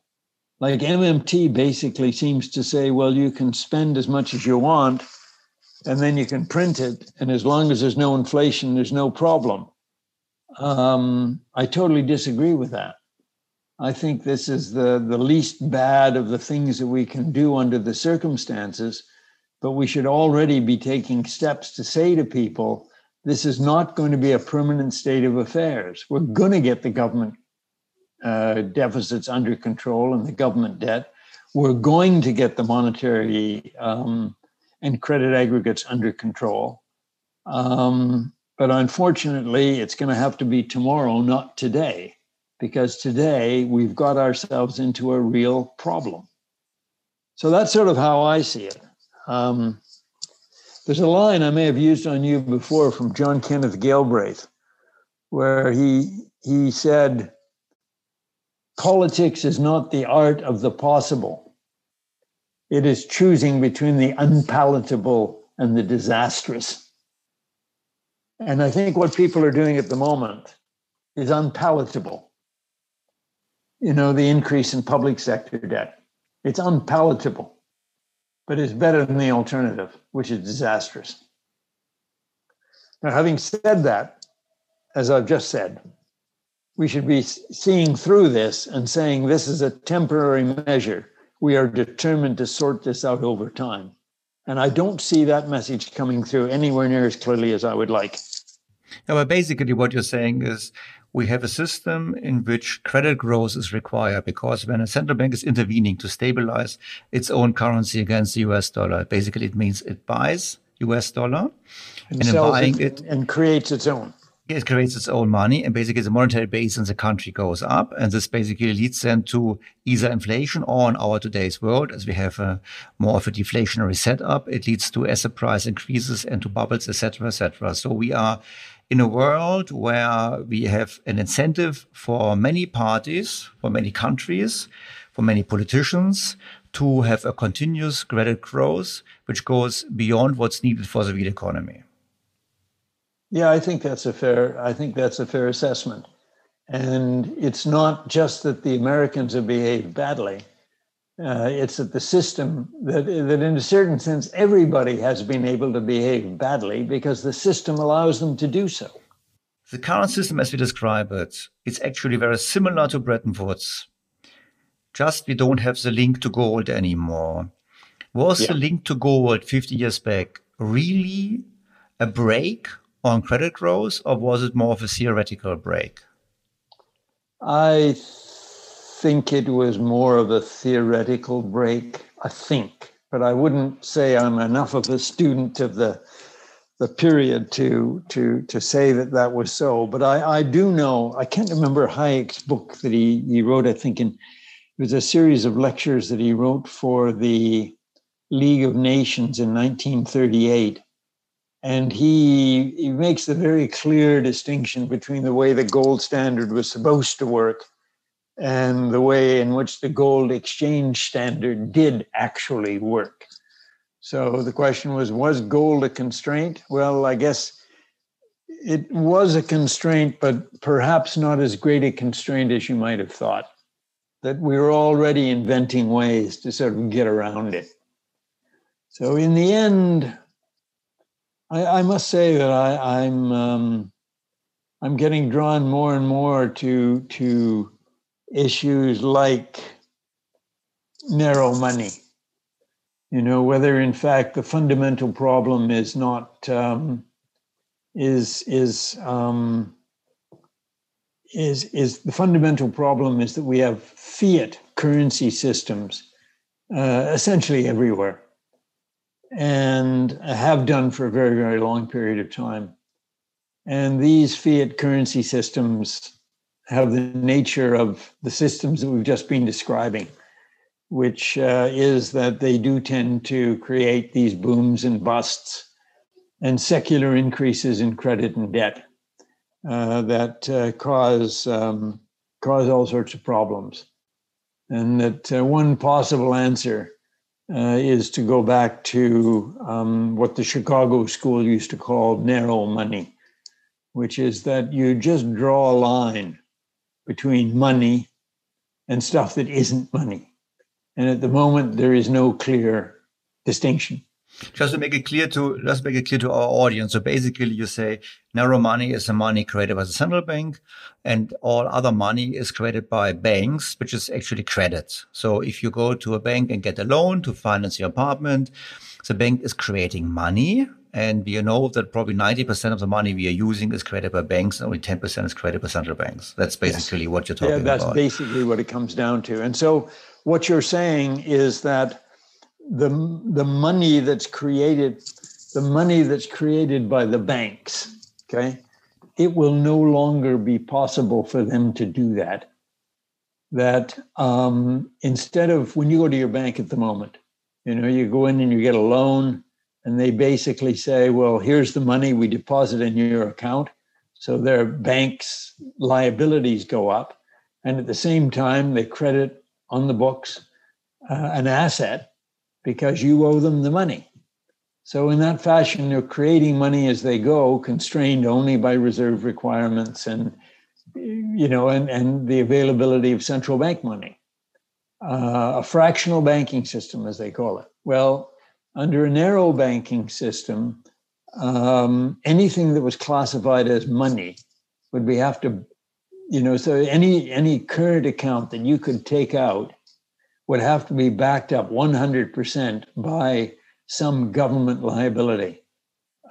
S4: Like MMT basically seems to say, well, you can spend as much as you want and then you can print it. And as long as there's no inflation, there's no problem. Um, I totally disagree with that. I think this is the, the least bad of the things that we can do under the circumstances, but we should already be taking steps to say to people this is not going to be a permanent state of affairs. We're going to get the government uh, deficits under control and the government debt. We're going to get the monetary um, and credit aggregates under control. Um, but unfortunately, it's going to have to be tomorrow, not today, because today we've got ourselves into a real problem. So that's sort of how I see it. Um, there's a line I may have used on you before from John Kenneth Galbraith, where he he said, "Politics is not the art of the possible." It is choosing between the unpalatable and the disastrous. And I think what people are doing at the moment is unpalatable. You know, the increase in public sector debt. It's unpalatable, but it's better than the alternative, which is disastrous. Now, having said that, as I've just said, we should be seeing through this and saying this is a temporary measure we are determined to sort this out over time. And I don't see that message coming through anywhere near as clearly as I would like.
S2: Yeah, basically, what you're saying is we have a system in which credit growth is required because when a central bank is intervening to stabilize its own currency against the US dollar, basically it means it buys US dollar
S4: and, and in buying it, it and creates its own
S2: it creates its own money and basically the monetary base in the country goes up. And this basically leads then to either inflation or in our today's world, as we have a more of a deflationary setup, it leads to asset price increases and to bubbles, etc., etc. So we are in a world where we have an incentive for many parties, for many countries, for many politicians to have a continuous credit growth, which goes beyond what's needed for the real economy.
S4: Yeah, I think that's a fair. I think that's a fair assessment. And it's not just that the Americans have behaved badly. Uh, it's that the system that that in a certain sense everybody has been able to behave badly because the system allows them to do so.
S2: The current system, as we describe it, it's actually very similar to Bretton Woods. Just we don't have the link to gold anymore. Was yeah. the link to gold 50 years back really a brake on credit growth, or was it more of a theoretical brake?
S4: I think it was more of a theoretical brake. I think, but I wouldn't say I'm enough of a student of the the period to to to say that that was so. But I, I do know I can't remember Hayek's book that he he wrote. I think in it was a series of lectures that he wrote for the League of Nations in 1938. And he, he makes a very clear distinction between the way the gold standard was supposed to work and the way in which the gold exchange standard did actually work. So the question was Was gold a constraint? Well, I guess it was a constraint, but perhaps not as great a constraint as you might have thought. That we were already inventing ways to sort of get around it. So in the end, I, I must say that I, am I'm, um, I'm getting drawn more and more to to issues like narrow money. You know whether in fact the fundamental problem is not um, is is um, is is the fundamental problem is that we have fiat currency systems uh, essentially everywhere and have done for a very, very long period of time. And these fiat currency systems have the nature of the systems that we've just been describing, which uh, is that they do tend to create these booms and busts and secular increases in credit and debt uh, that uh, cause um, cause all sorts of problems. And that uh, one possible answer uh, is to go back to um, what the Chicago school used to call narrow money, which is that you just draw a line between money and stuff that isn't money. And at the moment, there is no clear distinction.
S2: Just to make it clear to just make it clear to our audience. So basically, you say narrow money is the money created by the central bank, and all other money is created by banks, which is actually credit. So if you go to a bank and get a loan to finance your apartment, the bank is creating money. And you know that probably 90% of the money we are using is created by banks, and only 10% is created by central banks. That's basically yes. what you're talking
S4: about. Yeah, that's
S2: about.
S4: basically what it comes down to. And so what you're saying is that the the money that's created the money that's created by the banks okay? It will no longer be possible for them to do that. That um, instead of when you go to your bank at the moment you know you go in and you get a loan and they basically say well here's the money we deposit in your account. So their bank's liabilities go up and at the same time they credit on the books uh, an asset because you owe them the money. So, in that fashion, they're creating money as they go, constrained only by reserve requirements and you know, and, and the availability of central bank money. Uh, a fractional banking system, as they call it. Well, under a narrow banking system, um, anything that was classified as money would be have to, you know, so any any current account that you could take out would have to be backed up 100% by some government liability,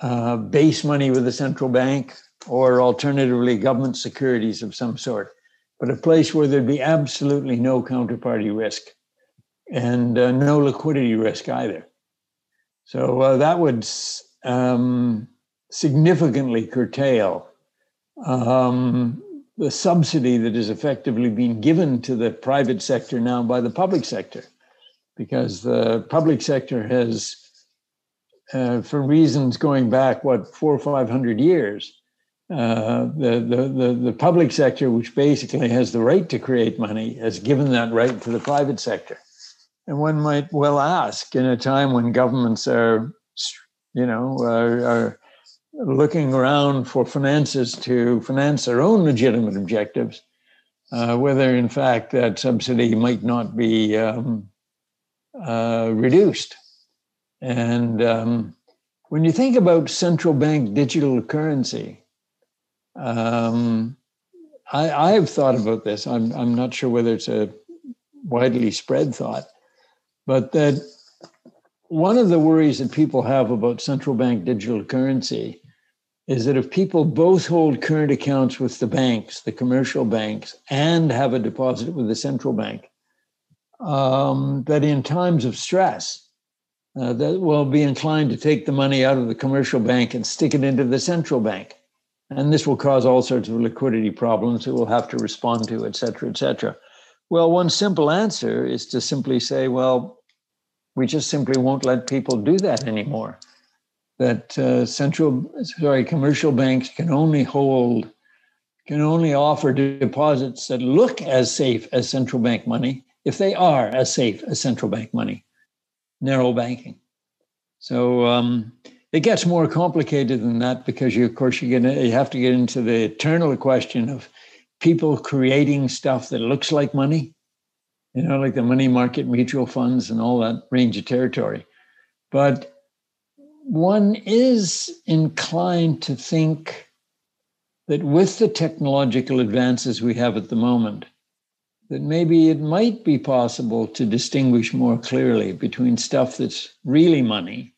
S4: uh, base money with the central bank, or alternatively, government securities of some sort, but a place where there'd be absolutely no counterparty risk and uh, no liquidity risk either. So uh, that would um, significantly curtail um, the subsidy that is effectively being given to the private sector now by the public sector, because the public sector has, uh, for reasons going back what four or five hundred years, uh, the, the, the the public sector, which basically has the right to create money, has given that right to the private sector. And one might well ask, in a time when governments are, you know, are, are looking around for finances to finance their own legitimate objectives, uh, whether in fact that subsidy might not be um, uh, reduced. And um, when you think about central bank digital currency, um, I, have thought about this. I'm, I'm not sure whether it's a widely spread thought, but that one of the worries that people have about central bank digital currency is that if people both hold current accounts with the banks, the commercial banks, and have a deposit with the central bank, um, that in times of stress, uh, that will be inclined to take the money out of the commercial bank and stick it into the central bank. And this will cause all sorts of liquidity problems that we'll have to respond to, et cetera, et cetera. Well, one simple answer is to simply say, well, we just simply won't let people do that anymore. That uh, central, sorry, commercial banks can only hold, can only offer deposits that look as safe as central bank money if they are as safe as central bank money narrow banking. So um, it gets more complicated than that because you, of course, you, get, you have to get into the eternal question of people creating stuff that looks like money, you know, like the money market mutual funds and all that range of territory. But one is inclined to think that with the technological advances we have at the moment, that maybe it might be possible to distinguish more clearly between stuff that's really money,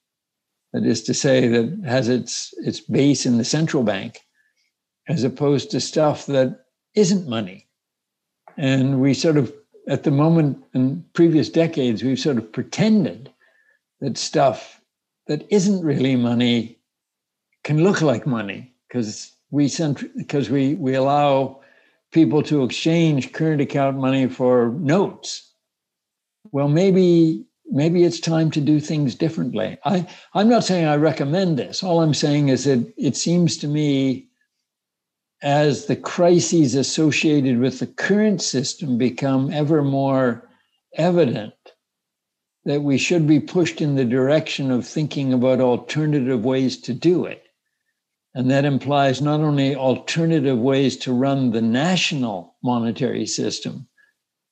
S4: that is to say, that has its, its base in the central bank, as opposed to stuff that isn't money. And we sort of, at the moment in previous decades, we've sort of pretended that stuff that isn't really money can look like money because we because we we allow people to exchange current account money for notes. Well, maybe maybe it's time to do things differently. I, I'm not saying I recommend this. All I'm saying is that it seems to me as the crises associated with the current system become ever more evident that we should be pushed in the direction of thinking about alternative ways to do it. And that implies not only alternative ways to run the national monetary system,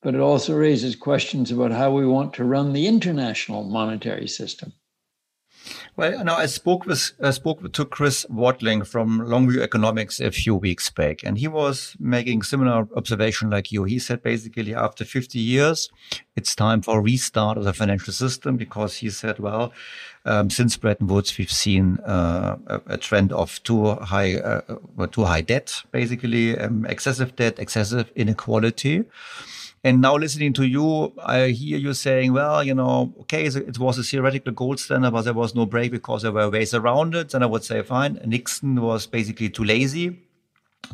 S4: but it also raises questions about how we want to run the international monetary system.
S2: Well, now I spoke with I spoke to Chris Watling from Longview Economics a few weeks back, and he was making similar observation like you. He said basically after 50 years, it's time for a restart of the financial system because he said, well, um, since Bretton Woods, we've seen uh, a, a, trend of too high, uh, uh too high debt, basically um, excessive debt, excessive inequality. And now listening to you, I hear you saying, well, you know, okay, it was a theoretical gold standard, but there was no brake because there were ways around it. And I would say, fine. Nixon was basically too lazy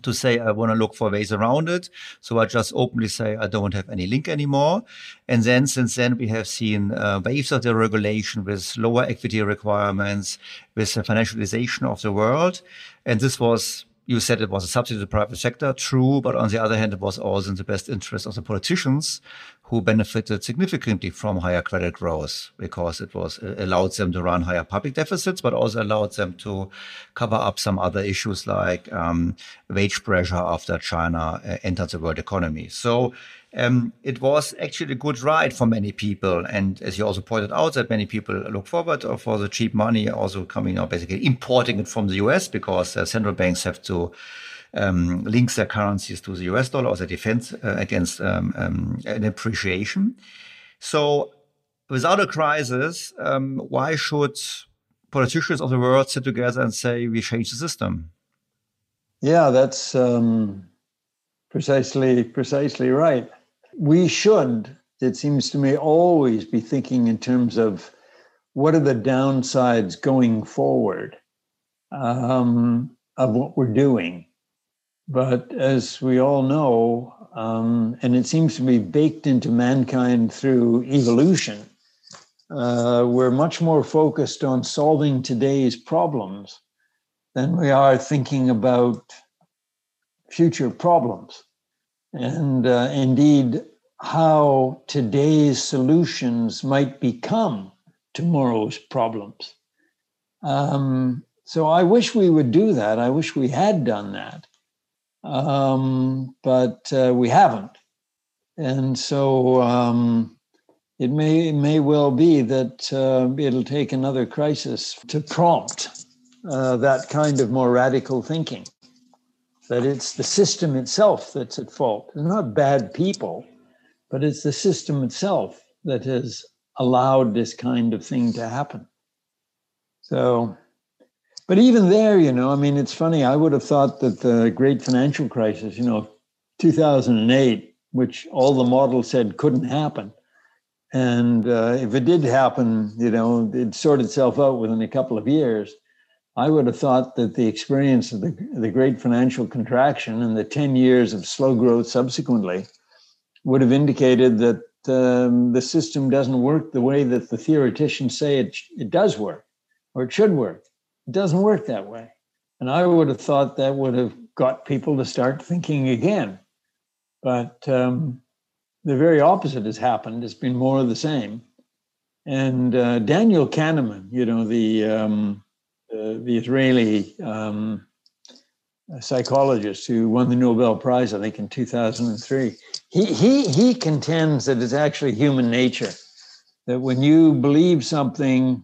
S2: to say I want to look for ways around it. So I just openly say I don't have any link anymore. And then since then we have seen uh, waves of deregulation with lower equity requirements, with the financialization of the world. And this was you said it was a subsidy to the private sector, true, but on the other hand, it was also in the best interest of the politicians who benefited significantly from higher credit growth because it was it allowed them to run higher public deficits, but also allowed them to cover up some other issues like um, wage pressure after China uh, entered the world economy. So um, it was actually a good ride for many people. And as you also pointed out, that many people look forward for the cheap money also coming out, basically importing it from the US because uh, central banks have to um, link their currencies to the US dollar as a defense uh, against um, um, an appreciation. So without a crisis, um, why should politicians of the world sit together and say we change the system?
S4: Yeah, that's um, precisely precisely right we should, it seems to me, always be thinking in terms of what are the downsides going forward um, of what we're doing. But as we all know, um, and it seems to be baked into mankind through evolution, uh, we're much more focused on solving today's problems than we are thinking about future problems and uh, indeed how today's solutions might become tomorrow's problems. Um, so I wish we would do that. I wish we had done that, um, but uh, we haven't. And so um, it may may well be that uh, it'll take another crisis to prompt uh, that kind of more radical thinking that it's the system itself that's at fault. It's not bad people, but it's the system itself that has allowed this kind of thing to happen. So, but even there, you know, I mean, it's funny. I would have thought that the great financial crisis, you know, 2008, which all the models said couldn't happen, And uh, if it did happen, you know, it'd sort itself out within a couple of years. I would have thought that the experience of the, the great financial contraction and the 10 years of slow growth subsequently would have indicated that um, the system doesn't work the way that the theoreticians say it, it does work or it should work. It doesn't work that way. And I would have thought that would have got people to start thinking again. But um, the very opposite has happened. It's been more of the same. And uh, Daniel Kahneman, you know, the um, uh, the Israeli um, psychologist who won the Nobel Prize, I think, in 2003, he, he, he contends that it's actually human nature that when you believe something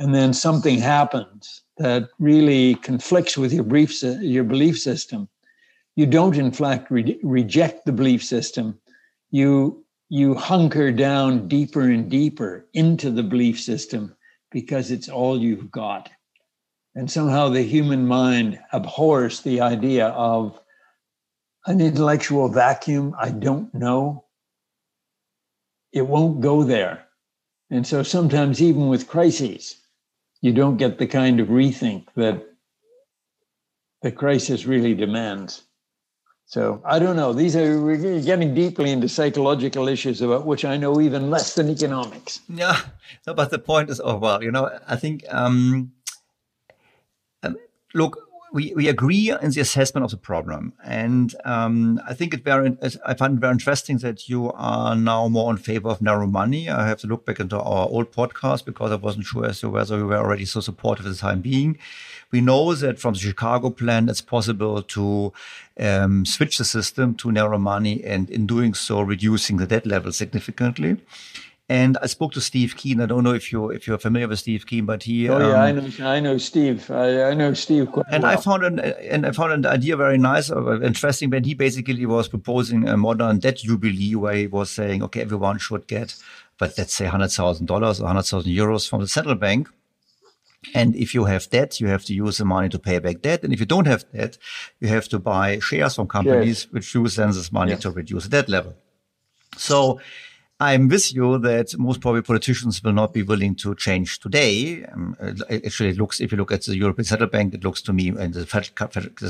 S4: and then something happens that really conflicts with your belief, your belief system, you don't, in fact, re- reject the belief system. You, you hunker down deeper and deeper into the belief system because it's all you've got. And somehow the human mind abhors the idea of an intellectual vacuum. I don't know. It won't go there. And so sometimes, even with crises, you don't get the kind of rethink that the crisis really demands. So I don't know. These are we're getting deeply into psychological issues about which I know even less than economics.
S2: Yeah, no, but the point is, oh well, you know, I think um, um, look, we, we agree in the assessment of the problem. And um, I think it very, I find it very interesting that you are now more in favor of narrow money. I have to look back into our old podcast because I wasn't sure as to whether we were already so supportive at the time being. We know that from the Chicago plan, it's possible to um, switch the system to narrow money and in doing so, reducing the debt level significantly. And I spoke to Steve Keen. I don't know if you if you're familiar with Steve Keen, but he.
S4: Oh yeah, I um, know. I know Steve. I, I know Steve quite
S2: And
S4: well.
S2: I found an and I found an idea very nice, uh, interesting. When he basically was proposing a modern debt jubilee, where he was saying, okay, everyone should get, but let's say hundred thousand dollars or hundred thousand euros from the central bank. And if you have debt, you have to use the money to pay back debt. And if you don't have debt, you have to buy shares from companies, yes. which use then this money yes. to reduce the debt level. So I'm with you that most probably politicians will not be willing to change today. Um, actually, it looks, if you look at the European Central Bank, it looks to me, and the,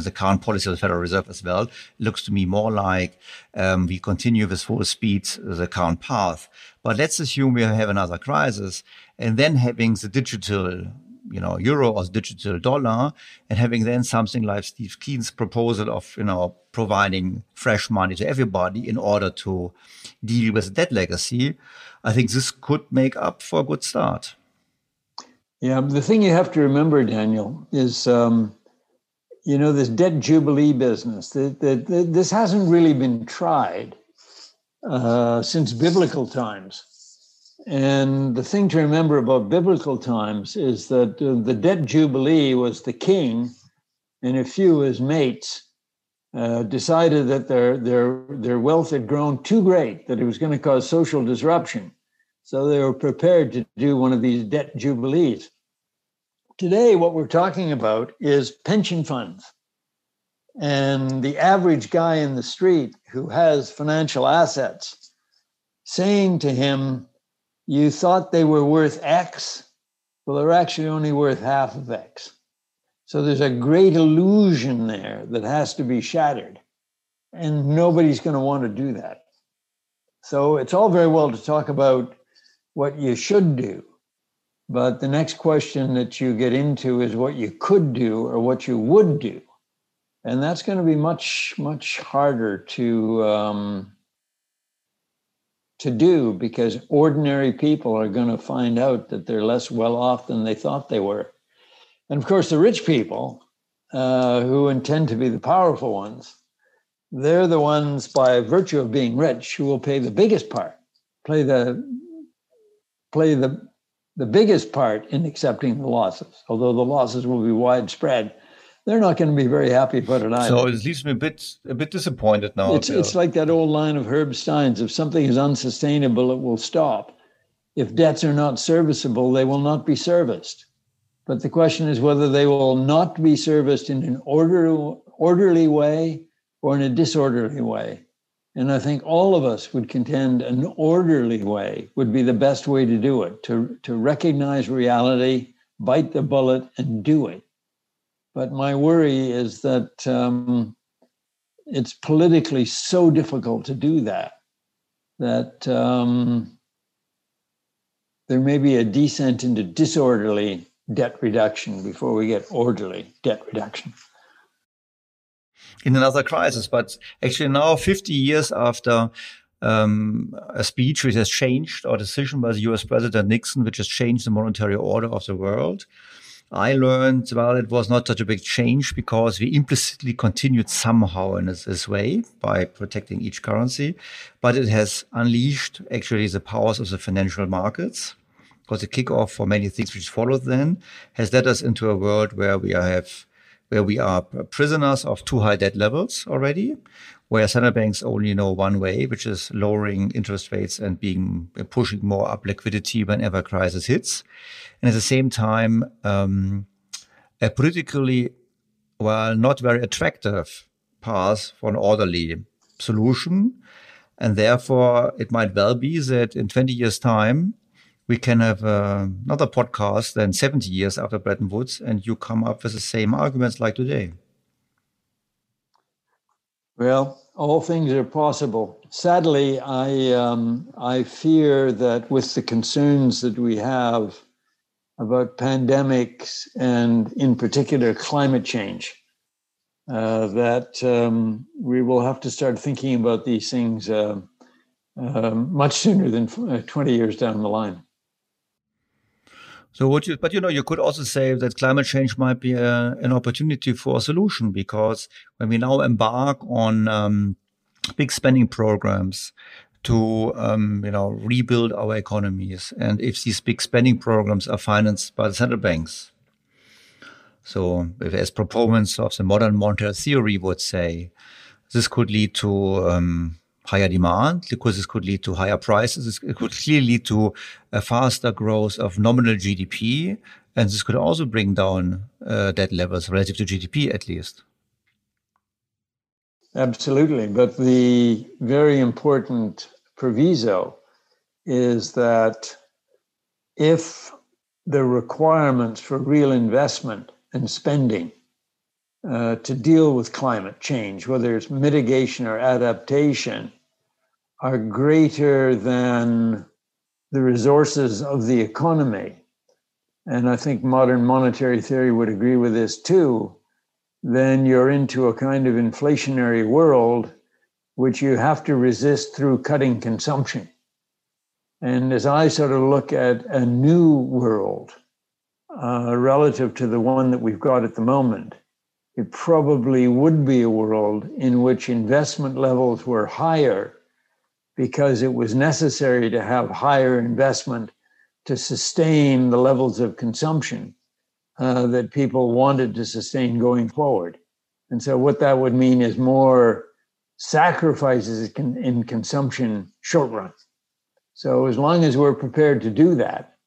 S2: the current policy of the Federal Reserve as well, looks to me more like um, we continue with full speed the current path. But let's assume we have another crisis and then having the digital you know, euro or digital dollar and having then something like Steve Keen's proposal of, you know, providing fresh money to everybody in order to deal with debt legacy, I think this could make up for a good start.
S4: Yeah, the thing you have to remember, Daniel, is um, you know this debt jubilee business. That, that, that this hasn't really been tried uh, since biblical times. And the thing to remember about biblical times is that uh, the debt jubilee was the king and a few of his mates uh, decided that their, their, their wealth had grown too great, that it was going to cause social disruption. So they were prepared to do one of these debt jubilees. Today, what we're talking about is pension funds. And the average guy in the street who has financial assets saying to him, You thought they were worth X? Well, they're actually only worth half of X. So there's a great illusion there that has to be shattered. And nobody's going to want to do that. So it's all very well to talk about what you should do. But the next question that you get into is what you could do or what you would do. And that's going to be much, much harder to, um, to do because ordinary people are going to find out that they're less well off than they thought they were. And of course, the rich people uh, who intend to be the powerful ones, they're the ones, by virtue of being rich, who will pay the biggest part, play the play the the biggest part in accepting the losses. Although the losses will be widespread, they're not going to be very happy about it either.
S2: So it leaves me a bit a bit disappointed now.
S4: It's, it's like that old line of Herb Stein's: if something is unsustainable, it will stop. If debts are not serviceable, they will not be serviced. But the question is whether they will not be serviced in an order, orderly way or in a disorderly way. And I think all of us would contend an orderly way would be the best way to do it, to, to recognize reality, bite the bullet, and do it. But my worry is that um, it's politically so difficult to do that that um, there may be a descent into disorderly debt reduction before we get orderly debt reduction.
S2: In another crisis, but actually now, 50 years after um, a speech which has changed or decision by the US President Nixon, which has changed the monetary order of the world, I learned, well, it was not such a big change because we implicitly continued somehow in this, this, way by protecting each currency, but it has unleashed actually the powers of the financial markets because the kickoff for many things which followed then has led us into a world where we have where we are prisoners of too high debt levels already, where central banks only know one way, which is lowering interest rates and being pushing more up liquidity whenever crisis hits, and at the same time, um, a politically well not very attractive path for an orderly solution, and therefore it might well be that in 20 years' time we can have uh, another podcast then 70 years after Bretton Woods, and you come up with the same arguments like today.
S4: Well, all things are possible. Sadly, I um, I fear that with the concerns that we have about pandemics and, in particular, climate change, uh, that um, we will have to start thinking about these things uh, uh, much sooner than uh, 20 years down the line.
S2: So what you, but you know, you could also say that climate change might be a, an opportunity for a solution because when we now embark on um, big spending programs to, um, you know, rebuild our economies, and if these big spending programs are financed by the central banks, so as proponents of the modern monetary theory would say, this could lead to um, higher demand because this could lead to higher prices. It could clearly lead to a faster growth of nominal GDP. And this could also bring down uh, debt levels relative to GDP at least.
S4: Absolutely. But the very important proviso is that if the requirements for real investment and spending uh, to deal with climate change, whether it's mitigation or adaptation, are greater than the resources of the economy, and I think modern monetary theory would agree with this too, then you're into a kind of inflationary world which you have to resist through cutting consumption. And as I sort of look at a new world uh, relative to the one that we've got at the moment, it probably would be a world in which investment levels were higher because it was necessary to have higher investment to sustain the levels of consumption uh, that people wanted to sustain going forward. And so, what that would mean is more sacrifices in consumption short run. So, as long as we're prepared to do that,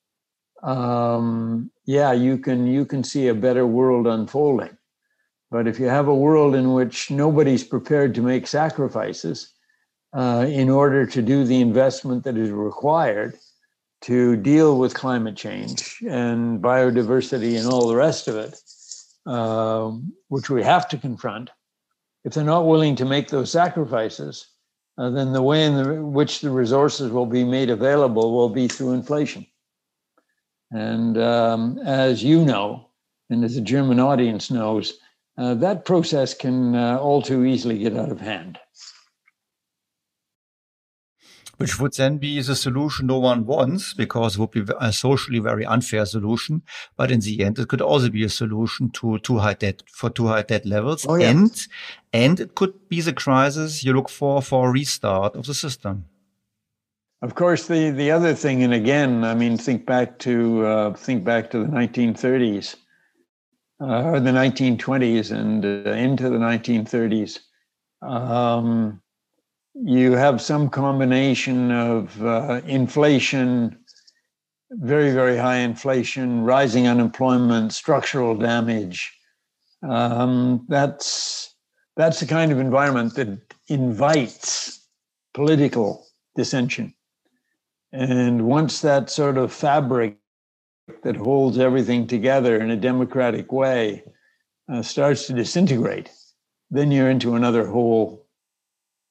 S4: um, yeah, you can you can see a better world unfolding. But if you have a world in which nobody's prepared to make sacrifices, uh, in order to do the investment that is required to deal with climate change and biodiversity and all the rest of it, uh, which we have to confront. If they're not willing to make those sacrifices, uh, then the way in the, which the resources will be made available will be through inflation. And um, as you know, and as the German audience knows, uh, that process can uh, all too easily get out of hand
S2: which would then be the solution no one wants because it would be a socially very unfair solution. But in the end, it could also be a solution to too high debt for too high debt levels. Oh, yeah. And, and it could be the crisis you look for for a restart of the system.
S4: Of course, the, the other thing, and again, I mean, think back to uh, think back to the 1930s uh, or the 1920s and uh, into the 1930s. Um, you have some combination of uh, inflation, very, very high inflation, rising unemployment, structural damage. Um, that's that's the kind of environment that invites political dissension. And once that sort of fabric that holds everything together in a democratic way uh, starts to disintegrate, then you're into another whole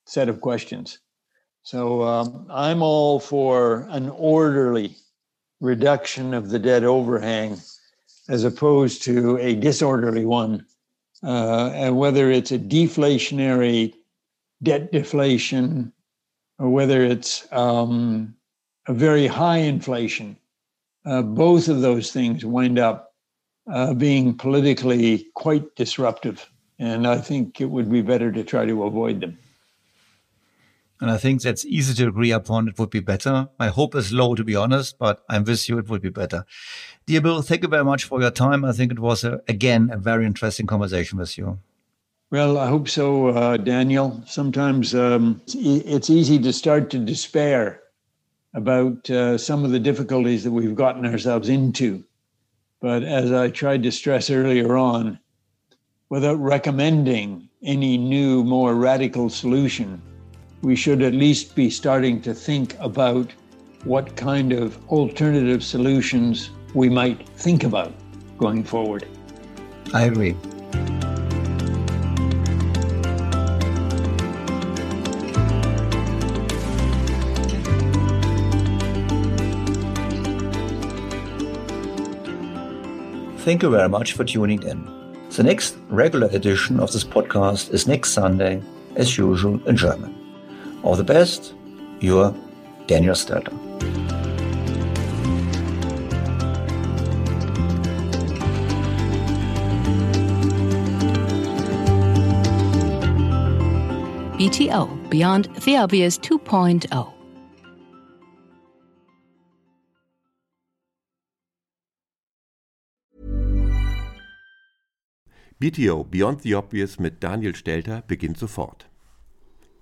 S4: set of questions. So um, I'm all for an orderly reduction of the debt overhang as opposed to a disorderly one. Uh, and whether it's a deflationary debt deflation or whether it's um, a very high inflation, uh, both of those things wind up uh, being politically quite disruptive. And I think it would be better to try to avoid them.
S2: And I think that's easy to agree upon. It would be better. My hope is low, to be honest, but I'm with you. It would be better. Dear Bill, thank you very much for your time. I think it was, a, again, a very interesting conversation with you.
S4: Well, I hope so, uh, Daniel. Sometimes um, it's easy to start to despair about uh, some of the difficulties that we've gotten ourselves into. But as I tried to stress earlier on, without recommending any new, more radical solution, we should at least be starting to think about what kind of alternative solutions we might think about going forward.
S2: I agree. Thank you very much for tuning in. The next regular edition of this podcast is next Sunday, as usual, in German. All the best, your Daniel Stelter.
S1: BTO Beyond the Obvious 2.0.
S5: BTO Beyond the Obvious mit Daniel Stelter beginnt sofort.